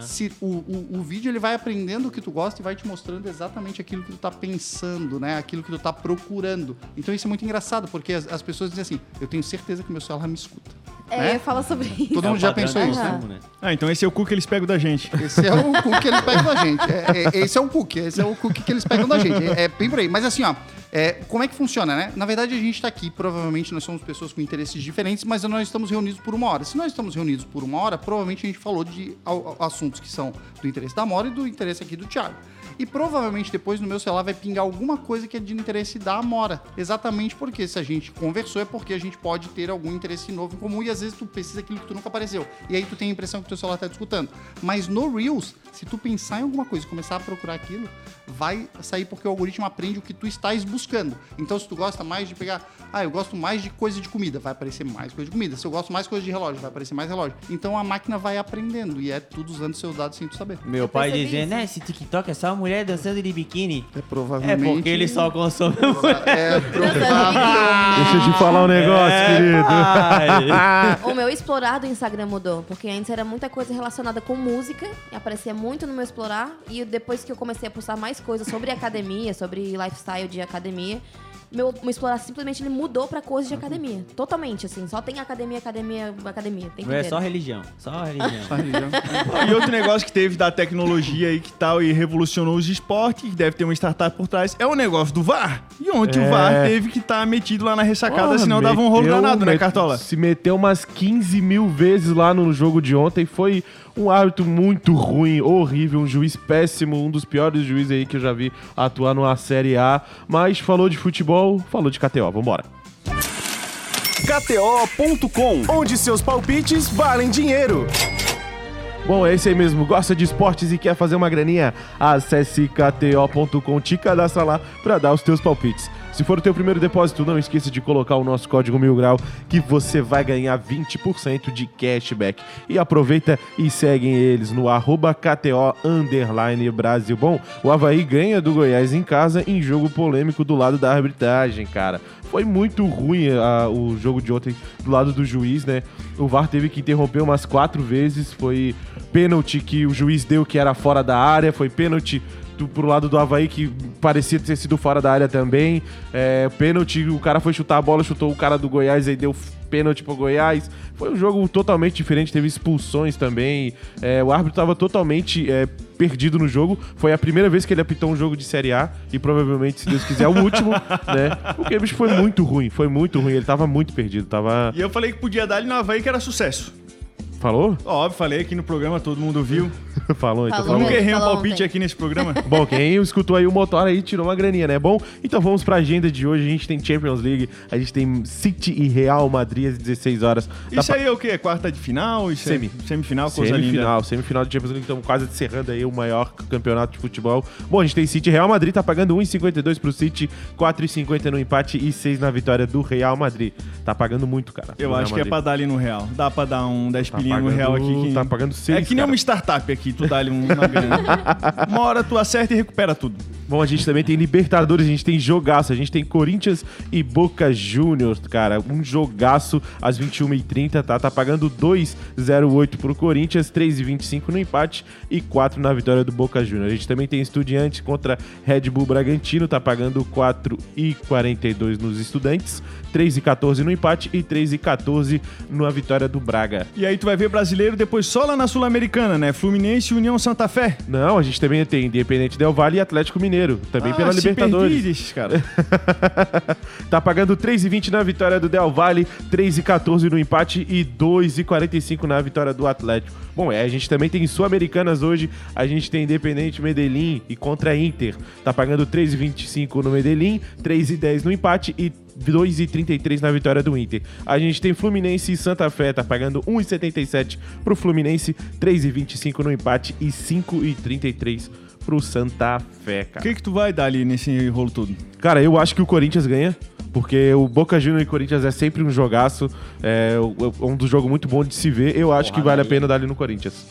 se, o, o, o vídeo ele vai aprendendo o que tu gosta e vai te mostrando exatamente aquilo que tu tá pensando, né, aquilo que tu tá procurando. Então isso é muito engraçado, porque as, as pessoas dizem assim, eu tenho certeza que meu celular me escuta. É, né? eu falo sobre isso. Todo é mundo já padrão pensou isso, né? né? Ah, então esse é o cookie que eles pegam da gente. Esse é o cookie que eles pegam da gente. É, é- esse é o cookie, esse é o cookie que eles pegam da gente. É, é bem por aí. Mas assim, ó, é, como é que funciona, né? Na verdade, a gente tá aqui, provavelmente nós somos pessoas com interesses diferentes, mas nós estamos reunidos por uma hora. Se nós estamos reunidos por uma hora, provavelmente a gente falou de assuntos que são do interesse da Amora e do interesse aqui do Thiago. E provavelmente depois no meu celular vai pingar alguma coisa que é de interesse da Amora. Exatamente porque se a gente conversou é porque a gente pode ter algum interesse novo em comum e às vezes tu precisa aquilo que tu nunca apareceu. E aí tu tem a impressão que teu celular tá discutando. Mas no Reels, se tu pensar em alguma coisa e começar a procurar aquilo, vai sair porque o algoritmo aprende o que tu estás buscando. Então se tu gosta mais de pegar, ah, eu gosto mais de coisa de comida, vai aparecer mais coisa de comida. Se eu gosto mais coisa de relógio, vai aparecer mais relógio. Então a máquina vai aprendendo e é tudo usando seus dados sem tu saber. Meu Eu pai dizendo, né, esse TikTok é só mulher dançando de biquíni. É É provavelmente. porque ele só consome É provável. Deixa eu te falar um negócio, É, querido. O meu explorar do Instagram mudou, porque antes era muita coisa relacionada com música, e aparecia muito no meu explorar, e depois que eu comecei a postar mais coisas sobre academia, sobre lifestyle de academia, meu, meu explorar simplesmente ele mudou pra coisas de academia. Totalmente, assim. Só tem academia, academia, academia. Tem que Não é ter. só religião, só religião. E outro negócio que teve da tecnologia aí que tal e revolucionou os esportes, que deve ter uma startup por trás, é o negócio do VAR. E ontem É. o VAR teve que estar metido lá na ressacada, Porra, senão dava um rolo meteu- danado, né, Cartola? Se meteu umas 15 mil vezes lá no jogo de ontem. Foi um árbitro muito ruim, horrível, um juiz péssimo, um dos piores juízes aí que eu já vi atuar numa Série A. Mas falou de futebol, falou de KTO. Vambora. KTO.com, onde seus palpites valem dinheiro. Bom, é isso aí mesmo. Gosta de esportes e quer fazer uma graninha? Acesse kto.com, te cadastra lá pra dar os teus palpites. Se for o teu primeiro depósito, não esqueça de colocar o nosso código Mil Grau que você vai ganhar 20% de cashback. E aproveita e segue eles no arroba KTO Brasil. Bom, o Havaí ganha do Goiás em casa em jogo polêmico do lado da arbitragem, cara. Foi muito ruim ah, o jogo de ontem do lado do juiz, né? O VAR teve que interromper umas quatro vezes. Foi pênalti que o juiz deu que era fora da área, foi pênalti do, pro lado do Havaí que parecia ter sido fora da área também. É, pênalti, o cara foi chutar a bola, chutou o cara do Goiás, aí deu pênalti pro Goiás. Foi um jogo totalmente diferente, teve expulsões também. É, o árbitro tava totalmente é, perdido no jogo. Foi a primeira vez que ele apitou um jogo de Série A e provavelmente, se Deus quiser, o último, né? Porque bicho foi muito ruim, foi muito ruim. Ele tava muito perdido, tava... E eu falei que podia dar ali no Havaí que era sucesso. Falou? Óbvio, falei aqui no programa, todo mundo viu. Falou, então Falou. falou. Nunca errei um falou palpite ontem. aqui nesse programa. Bom, quem escutou aí o motor aí tirou uma graninha, né? Bom, então vamos pra agenda de hoje. A gente tem Champions League, a gente tem City e Real Madrid às 16 horas. Isso aí é o quê? Quarta de final? Isso Semi. É semifinal, coisa Semifinal, linda. semifinal de Champions League, estamos quase encerrando aí o maior campeonato de futebol. Bom, a gente tem City e Real Madrid, tá pagando 1,52 pro City, 4,50 no empate e 6 na vitória do Real Madrid. Tá pagando muito, cara. Eu acho que é pra dar ali no real. Dá pra dar um 10 Tá pilinha no real aqui. Que... tá pagando seis, É que nem cara. uma startup aqui, tu dá ali um- uma grana. uma hora tu acerta e recupera tudo. Bom, a gente também tem Libertadores, a gente tem jogaço, a gente tem Corinthians e Boca Juniors, cara. Um jogaço às 21h30, tá? Tá pagando 2,08 pro Corinthians, 3,25 no empate e 4 na vitória do Boca Juniors. A gente também tem Estudiantes contra Red Bull Bragantino, tá pagando 4,42 nos Estudantes, 3,14 no empate e 3,14 na vitória do Braga. E aí tu vai ver brasileiro depois só lá na Sul-Americana, né? Fluminense e União Santa Fé. Não, a gente também tem Independente Del Vale e Atlético Mineiro, também pela Ah, se Libertadores. perdi desses, cara. tá pagando 3,20 na vitória do Del Valle, 3,14 no empate e 2,45 na vitória do Atlético. Bom, é, a gente também tem Sul-Americanas hoje, a gente tem Independente Medellín e contra Inter. Tá pagando 3,25 no Medellín, 3,10 no empate e 2,33 na vitória do Inter. A gente tem Fluminense e Santa Fé, tá pagando 1,77 pro Fluminense, 3,25 no empate e 5,33 pro Santa Fé, O cara. que, que tu vai dar ali nesse rolo todo? Cara, eu acho que o Corinthians ganha. Porque o Boca Juniors e Corinthians é sempre um jogaço, é um dos jogos muito bom de se ver. Eu acho que vale a Porradaria. pena dar ali no Corinthians.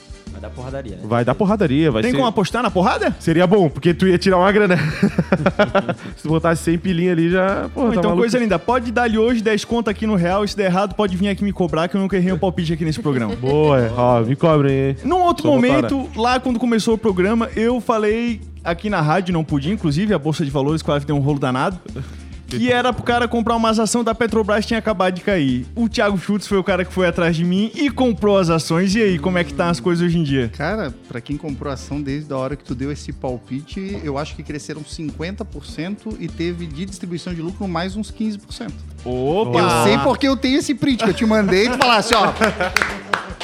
Vai dar porradaria, né? Vai dar porradaria, vai Tem ser... como apostar na porrada? Seria bom, porque tu ia tirar uma grana. se tu botasse 100 pilinha ali, já... Ou tá então, maluco. coisa linda, pode dar ali hoje 10 conto aqui no real. E se der errado, pode vir aqui me cobrar, que eu nunca errei um palpite aqui nesse programa. Boa, ó, me cobrem, hein? Num outro Sou momento, lá quando começou o programa, eu falei aqui na rádio, não podia, inclusive, a Bolsa de Valores quase deu um rolo danado. Que era pro cara comprar umas ações da Petrobras que tinha acabado de cair. O Thiago Schultz foi o cara que foi atrás de mim e comprou as ações. E aí, como é que tá as coisas hoje em dia? Cara, pra quem comprou ação desde a hora que tu deu esse palpite, eu acho que cresceram 50% e teve de distribuição de lucro mais uns 15%. Opa! Eu sei porque eu tenho esse print que eu te mandei e tu falasse, ó.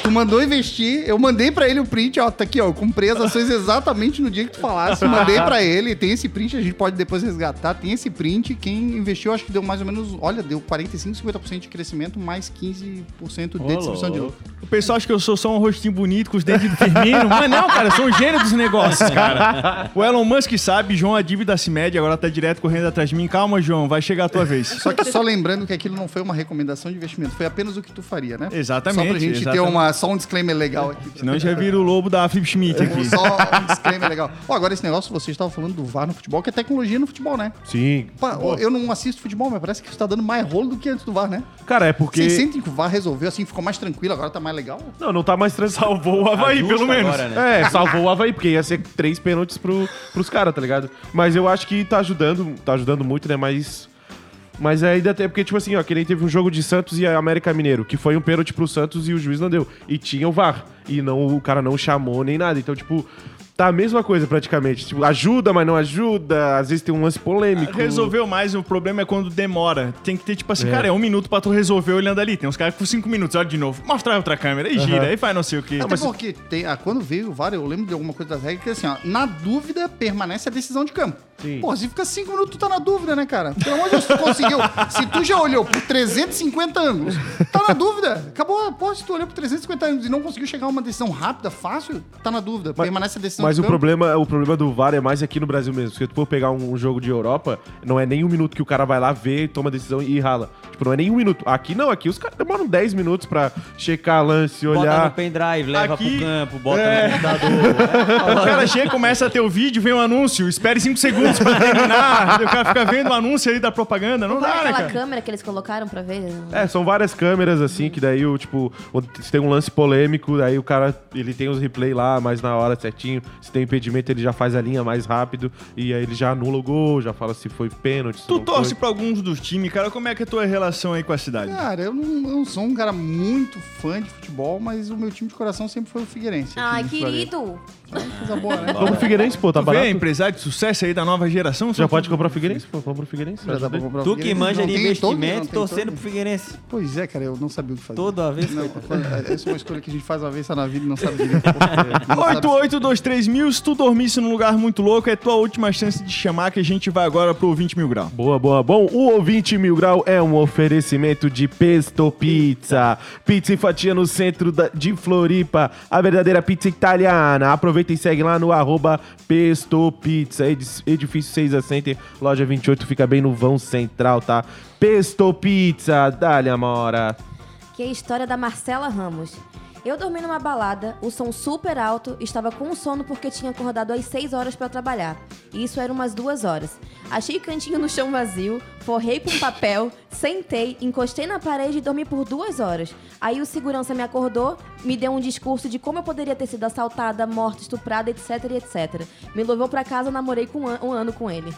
Tu mandou investir, eu mandei pra ele o print, ó, tá aqui, ó, eu comprei as ações exatamente no dia que tu falasse, mandei pra ele, tem esse print, a gente pode depois resgatar, tem esse print, quem investiu acho que deu mais ou menos, olha, deu 45, 50% de crescimento, mais 15% de distribuição de lucro. O pessoal acha que eu sou só um rostinho bonito com os dentes do Firmino, mas não, cara, eu sou um gênio dos negócios, cara. O Elon Musk sabe, João, a dívida se mede, agora tá direto correndo atrás de mim. Calma, João, vai chegar a tua vez. Só que só lembrando que aquilo não foi uma recomendação de investimento, foi apenas o que tu faria, né? Exatamente, Só pra gente ter exatamente. uma, só um disclaimer legal aqui. Senão já vira o lobo da Flip Schmidt aqui. Só um disclaimer legal. Ó, agora esse negócio, vocês estavam falando do VAR no futebol, que é tecnologia no futebol, né? Sim. Pá, eu não assisto futebol, mas parece que isso tá dando mais rolo do que antes do VAR, né? Cara, é porque... Vocês sentem que o VAR resolveu assim, ficou mais tranquilo, agora tá mais legal? Não, não tá mais tranquilo. Salvou o Havaí, Ajusta pelo menos. agora, né? É, salvou o Havaí, porque ia ser três pênaltis pro, pros caras, tá ligado? Mas eu acho que tá ajudando, tá ajudando muito, né? Mas. Mas ainda até porque, tipo assim, ó, que nem teve um jogo de Santos e América Mineiro, que foi um pênalti pro Santos e o juiz não deu. E tinha o VAR. E não, o cara não chamou nem nada. Então, tipo, tá a mesma coisa praticamente. Tipo, ajuda, mas não ajuda. Às vezes tem um lance polêmico. Resolveu mais, o problema é quando demora. Tem que ter, tipo assim, É. cara, é um minuto pra tu resolver olhando ali. Tem uns caras que com cinco minutos, olha de novo, mostra a outra câmera e gira, aí faz não sei o quê. Até porque tem, ah, quando veio o VAR, eu lembro de alguma coisa das regras que assim, ó, na dúvida permanece a decisão de campo. Sim. Pô, se fica cinco minutos, tu tá na dúvida, né, cara? Pelo amor de Deus, tu conseguiu. se tu já olhou por 350 ângulos, tá na dúvida. Acabou, pô, se tu olhou por 350 ângulos e não conseguiu chegar a uma decisão rápida, fácil, tá na dúvida. Mas- permanece a decisão Mas o problema, o problema do VAR é mais aqui no Brasil mesmo. Se tu for pegar um, um jogo de Europa, não é nem um minuto que o cara vai lá ver, toma decisão e rala. Tipo, não é nem um minuto. Aqui não, aqui os caras demoram 10 minutos pra checar lance, Bota no olhar. pendrive, leva Aqui- pro campo, bota É. no computador. O cara chega, começa a ter o vídeo, vem o anúncio, espere cinco segundos pra terminar. Daí o cara fica vendo o anúncio aí da propaganda. Não é dá, né, aquela cara? câmera que eles colocaram pra ver? É, são várias câmeras assim, que daí o tipo, se tem um lance polêmico, aí o cara, ele tem os replay lá, mais na hora certinho. Se tem impedimento, ele já faz a linha mais rápido e aí ele já anula o gol, já fala se foi pênalti. Tu não torce foi. pra alguns dos times, cara. Como é que é a tua relação aí com a cidade? Cara, eu não, eu não sou um cara muito fã de futebol, mas o meu time de coração sempre foi o Figueirense. Ai, querido. Coisa boa, né? Vamos pro Figueirense, pô, tá Tu vê barato. empresário de sucesso aí da nova geração? Já pode comprar o Figueirense, pô, compra o Figueirense. Já dá pra comprar o Tu que Figueirense. manja Não de não investimento, tem torcendo token. pro Figueirense. Pois é, cara, eu não sabia o que fazer. Toda vez. Não, essa é uma escolha que a gente faz uma vez só na vida e não sabe direito. Não sabe 8823 mil, se tu dormisse num lugar muito louco, é tua última chance de chamar que a gente vai agora pro 20 mil grau. Boa, boa. Bom, o ouvinte mil grau é um oferecimento de Pesto Pizza. Pizza e fatia no centro da- de Floripa. A verdadeira pizza italiana. Aproveita e segue lá no arroba Pesto Pizza. Edi- Edifício 6 a Center, loja 28, fica bem no vão central, tá? Pesto Pizza, dá-lhe amora. Que é a história da Marcela Ramos. Eu dormi numa balada, o som super alto, estava com sono porque tinha acordado às 6 horas para trabalhar. E isso era umas duas horas. Achei cantinho no chão vazio, forrei com papel, sentei, encostei na parede e dormi por duas horas. Aí o segurança me acordou, me deu um discurso de como eu poderia ter sido assaltada, morta, estuprada, etc etc. Me levou para casa, namorei com um, an- um ano com ele.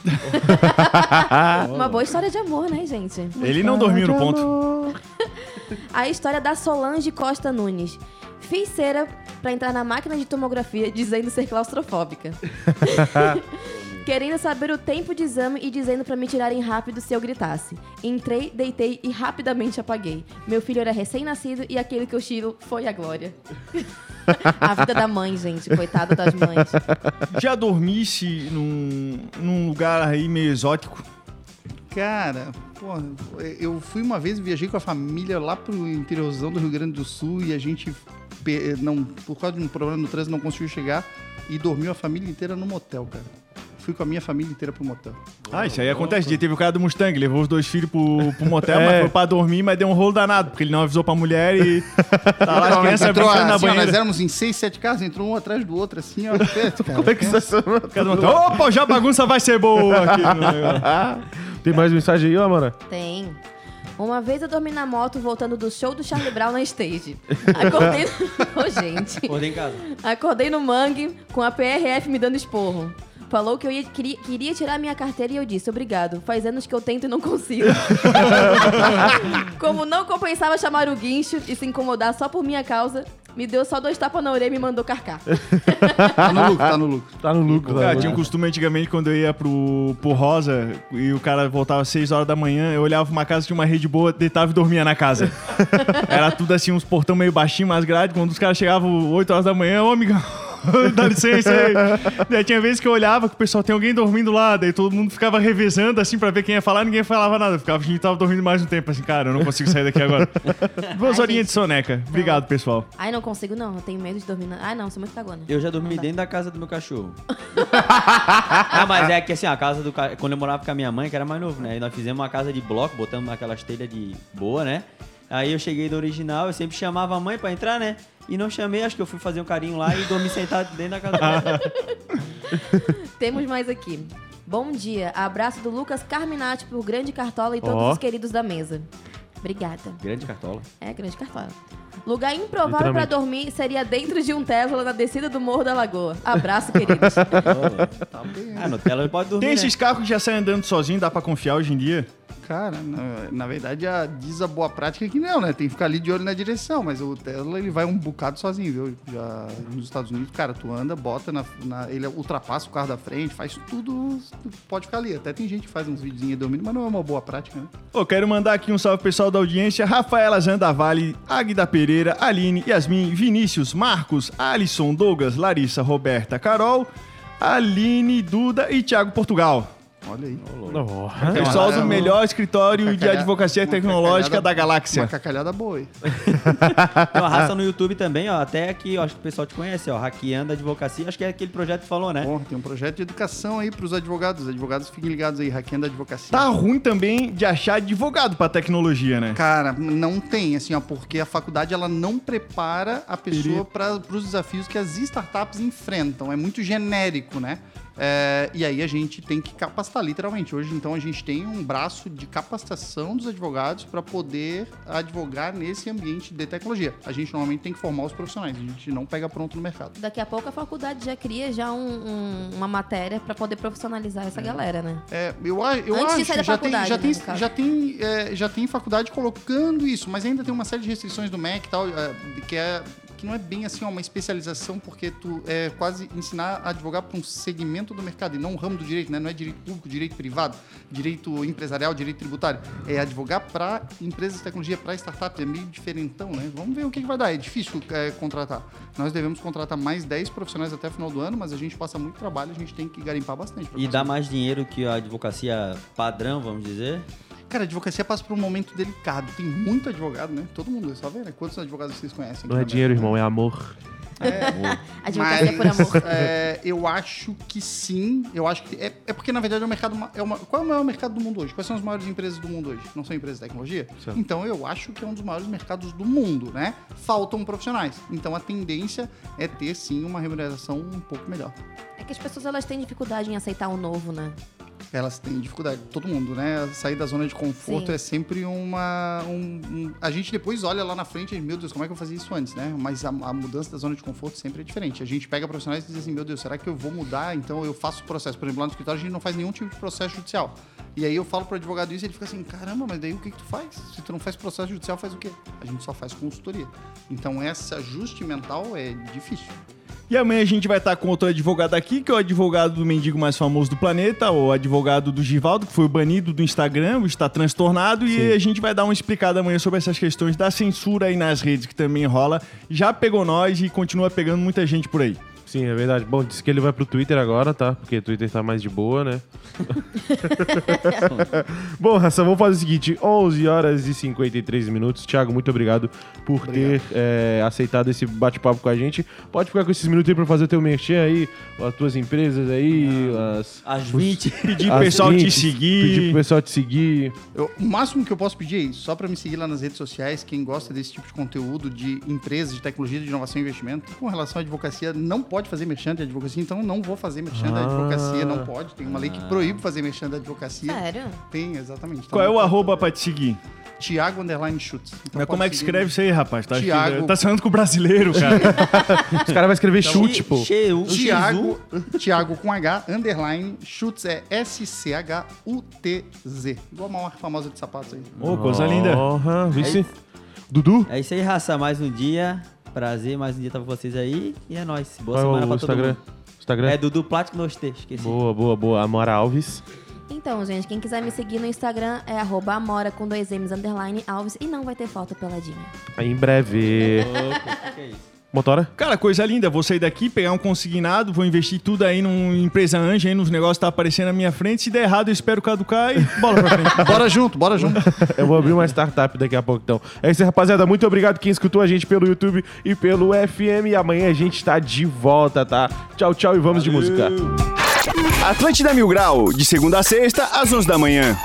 Uma boa história de amor, né, gente? Ele não dormiu no ponto. A história da Solange Costa Nunes. Fiz cera pra entrar na máquina de tomografia dizendo ser claustrofóbica. Querendo saber o tempo de exame e dizendo pra me tirarem rápido se eu gritasse. Entrei, deitei e rapidamente apaguei. Meu filho era recém-nascido e aquele que eu tiro foi a Glória. a vida da mãe, gente. Coitada das mães. Já dormisse num, num lugar aí meio exótico? Cara, pô, eu fui uma vez, viajei com a família lá pro interiorzão do Rio Grande do Sul e a gente, não, por causa de um problema no trânsito, não conseguiu chegar e dormiu a família inteira no motel, cara. Fui com a minha família inteira pro motel. Ah, isso aí acontece. Já teve o cara do Mustang, levou os dois filhos pro, pro motel, É. mas foi pra dormir, mas deu um rolo danado, porque ele não avisou pra mulher e tá lá as crianças entrou, brincando na assim, ó, nós banheira. éramos em seis, sete casas, entrou um atrás do outro, assim, ó. perto, cara. Como é que isso é Opa, já a bagunça vai ser boa aqui. no negócio." Tem mais mensagem aí, ô, Amanda? Tem. Uma vez eu dormi na moto voltando do show do Charlie Brown na stage. Acordei. Ô, gente. Acordei em casa. Acordei no mangue com a PRF me dando esporro. Falou que eu ia- queria, queria tirar minha carteira e eu disse, obrigado. Faz anos que eu tento e não consigo. Como não compensava chamar o guincho e se incomodar só por minha causa, me deu só dois tapas na orelha e me mandou carcar. Tá no lucro, tá no lucro. Tá no lucro. Cara, tá tinha um costume antigamente quando eu ia pro, pro Rosa e o cara voltava às 6 horas da manhã, eu olhava pra uma casa que tinha uma rede boa, deitava e dormia na casa. Era tudo assim, uns portão meio baixinho, mais grade. Quando os caras chegavam 8 horas da manhã, ô amigão, dá licença aí. Daí tinha vezes que eu olhava que o pessoal tem alguém dormindo lá, daí todo mundo ficava revezando assim pra ver quem ia falar, ninguém falava nada. Ficava fingindo que tava dormindo mais um tempo, assim, cara, eu não consigo sair daqui agora. Duas Ai, horinhas gente. de soneca. Obrigado, pessoal. Ai, não consigo não, eu tenho medo de dormir na... Ai, não, sou muito cagona. Eu já dormi dentro da casa do meu cachorro. ah, mas é que assim, a casa do ca- Quando eu morava com a minha mãe, que era mais novo, né? E nós fizemos uma casa de bloco, botamos aquelas telhas de boa, né? Aí eu cheguei do original, eu sempre chamava a mãe pra entrar, né? E não chamei, acho que eu fui fazer um carinho lá e dormi sentado dentro da casa dela. Temos mais aqui. Bom dia, abraço do Lucas Carminati por Grande Cartola e todos Ó. os queridos da mesa. Obrigada. Grande cartola. É, Grande Cartola. Lugar improvável pra Literalmente. dormir seria dentro de um Tesla na descida do Morro da Lagoa. Abraço, queridos. Ah, no tela pode dormir. Tem né? esses carros que já saem andando sozinho, dá pra confiar hoje em dia? Cara, na, na verdade, a, diz a boa prática que não, né? Tem que ficar ali de olho na direção, mas o Tesla, ele vai um bocado sozinho, viu? Já nos Estados Unidos, cara, tu anda, bota na, na- ele ultrapassa o carro da frente, faz tudo, tu pode ficar ali. Até tem gente que faz uns videozinhos dormindo, mas não é uma boa prática, né? Pô, quero mandar aqui um salve pessoal da audiência: Rafaela Zandavalli, Águida Pereira, Aline, Yasmin, Vinícius, Marcos, Alisson, Douglas, Larissa, Roberta, Carol, Aline, Duda e Thiago Portugal. Olha aí. Ó. Pessoal do uma- melhor escritório de cacalhada- advocacia uma tecnológica cacalhada- da galáxia. Uma cacalhada boa aí. Tem uma raça no YouTube também, ó. Até aqui, ó, acho que o pessoal te conhece, ó. Hackeando a advocacia. Acho que é aquele projeto que falou, né? Porra, tem um projeto de educação aí pros advogados. Os advogados fiquem ligados aí, hackeando a advocacia. Tá ruim também de achar advogado pra tecnologia, né? Cara, não tem, assim, ó, porque a faculdade ela não prepara a pessoa para os desafios que as startups enfrentam. É muito genérico, né? É, e aí a gente tem que capacitar, literalmente. Hoje, então, a gente tem um braço de capacitação dos advogados para poder advogar nesse ambiente de tecnologia. A gente normalmente tem que formar os profissionais, a gente não pega pronto no mercado. Daqui a pouco a faculdade já cria já um- um- uma matéria pra poder profissionalizar essa galera, né? É, eu, eu Antes acho da já tem, faculdade, já, né, tem, já, tem, é, já tem faculdade colocando isso, mas ainda tem uma série de restrições do MEC e tal, é, que, é, que não é bem assim ó, uma especialização, porque tu é quase ensinar a advogar para um segmento do mercado e não um ramo do direito, né? Não é direito público, direito privado, direito empresarial, direito tributário. É advogar para empresas de tecnologia, para startup, é meio diferentão, né? Vamos ver o que, que vai dar. É difícil é, contratar. Nós devemos contratar mais 10 profissionais até o final do ano, mas a gente passa muito trabalho, a gente tem que garimpar bastante. E dá mais dinheiro que a advocacia padrão, vamos dizer. Cara, a advocacia passa por um momento delicado. Tem muito advogado, né? Todo mundo, é só ver, né? Quantos advogados vocês conhecem? Não é dinheiro, irmão, é amor. Advocacia por amor. é, eu acho que sim. Eu acho que. É, é porque, na verdade, é o mercado. É uma, qual é o maior mercado do mundo hoje? Quais são as maiores empresas do mundo hoje? Não são empresas de tecnologia? Certo. Então eu acho que é um dos maiores mercados do mundo, né? Faltam profissionais. Então a tendência é ter sim uma remuneração um pouco melhor. É que as pessoas elas têm dificuldade em aceitar o novo, né? Elas têm dificuldade, todo mundo, né? Sair da zona de conforto Sim. é sempre uma. um- um- a gente depois olha lá na frente e, meu Deus, como é que eu fazia isso antes, né? Mas a, a mudança da zona de conforto sempre é diferente. A gente pega profissionais e diz assim, meu Deus, será que eu vou mudar? Então eu faço o processo. Por exemplo, lá no escritório a gente não faz nenhum tipo de processo judicial. E aí eu falo pro advogado isso e ele fica assim, caramba, mas daí o que, que tu faz? Se tu não faz processo judicial, faz o quê? A gente só faz consultoria. Então esse ajuste mental é difícil. E amanhã a gente vai estar com outro advogado aqui, que é o advogado do mendigo mais famoso do planeta, o advogado do Givaldo, que foi banido do Instagram, está transtornado, e a gente vai dar uma explicada amanhã sobre essas questões da censura aí nas redes, que também rola. Já pegou nós e continua pegando muita gente por aí. Sim, é verdade. Bom, disse que ele vai pro Twitter agora, tá? Porque o Twitter tá mais de boa, né? Bom, Raça, vamos fazer o seguinte: 11 horas e 53 minutos. Thiago, muito obrigado por ter é, aceitado esse bate-papo com a gente. Pode ficar com esses minutos aí pra fazer teu merchan aí, as tuas empresas aí, as. Às os- 20. Pedir as pro pessoal te 20, seguir. Pedir pro pessoal te seguir. Eu- o máximo que eu posso pedir é isso, só para me seguir lá nas redes sociais, quem gosta desse tipo de conteúdo de empresas, de tecnologia, de inovação e investimento. Com relação à advocacia, não pode fazer merchan de advocacia, então não vou fazer merchan da Ah. advocacia, não pode. Tem uma lei que proíbe fazer merchan da advocacia. Sério? Tem, exatamente. Então Qual é o pode. arroba pra te seguir? Tiago Underline Schutz. Então Mas como pode é que escreve isso aí, rapaz? Tá, Thiago. tá falando com o brasileiro, cara. Os caras vão escrever chute, pô. Tiago, Tiago com H, underline, Schutz é S-C-H-U-T-Z. Igual uma marca famosa de sapatos aí. Ô, coisa linda. Porra, vice. Dudu? É isso aí, raça. Mais um dia. Prazer, mais um dia estar com vocês aí. E é nóis. Boa Qual é semana o pra todo Instagram? mundo. Instagram? É Dudu Plástico Nostê, esqueci. Boa, boa, boa. Amora Alves. Então, gente, quem quiser me seguir no Instagram é arroba amora com dois M's underline Alves e não vai ter falta peladinha. Aí em breve. Louco, que é isso? Motora? Cara, coisa linda, vou sair daqui, pegar um consignado, vou investir tudo aí numa empresa anja, aí nos negócios que tá aparecendo na minha frente. Se der errado, eu espero caducar e bola pra frente. Bora junto, bora junto. Eu vou abrir uma startup daqui a pouco, então. É isso aí, rapaziada. Muito obrigado quem escutou a gente pelo YouTube e pelo FM. E amanhã a gente tá de volta, tá? Tchau, tchau e vamos de música. Atlântida Mil Grau, de segunda a sexta, às 11 da manhã.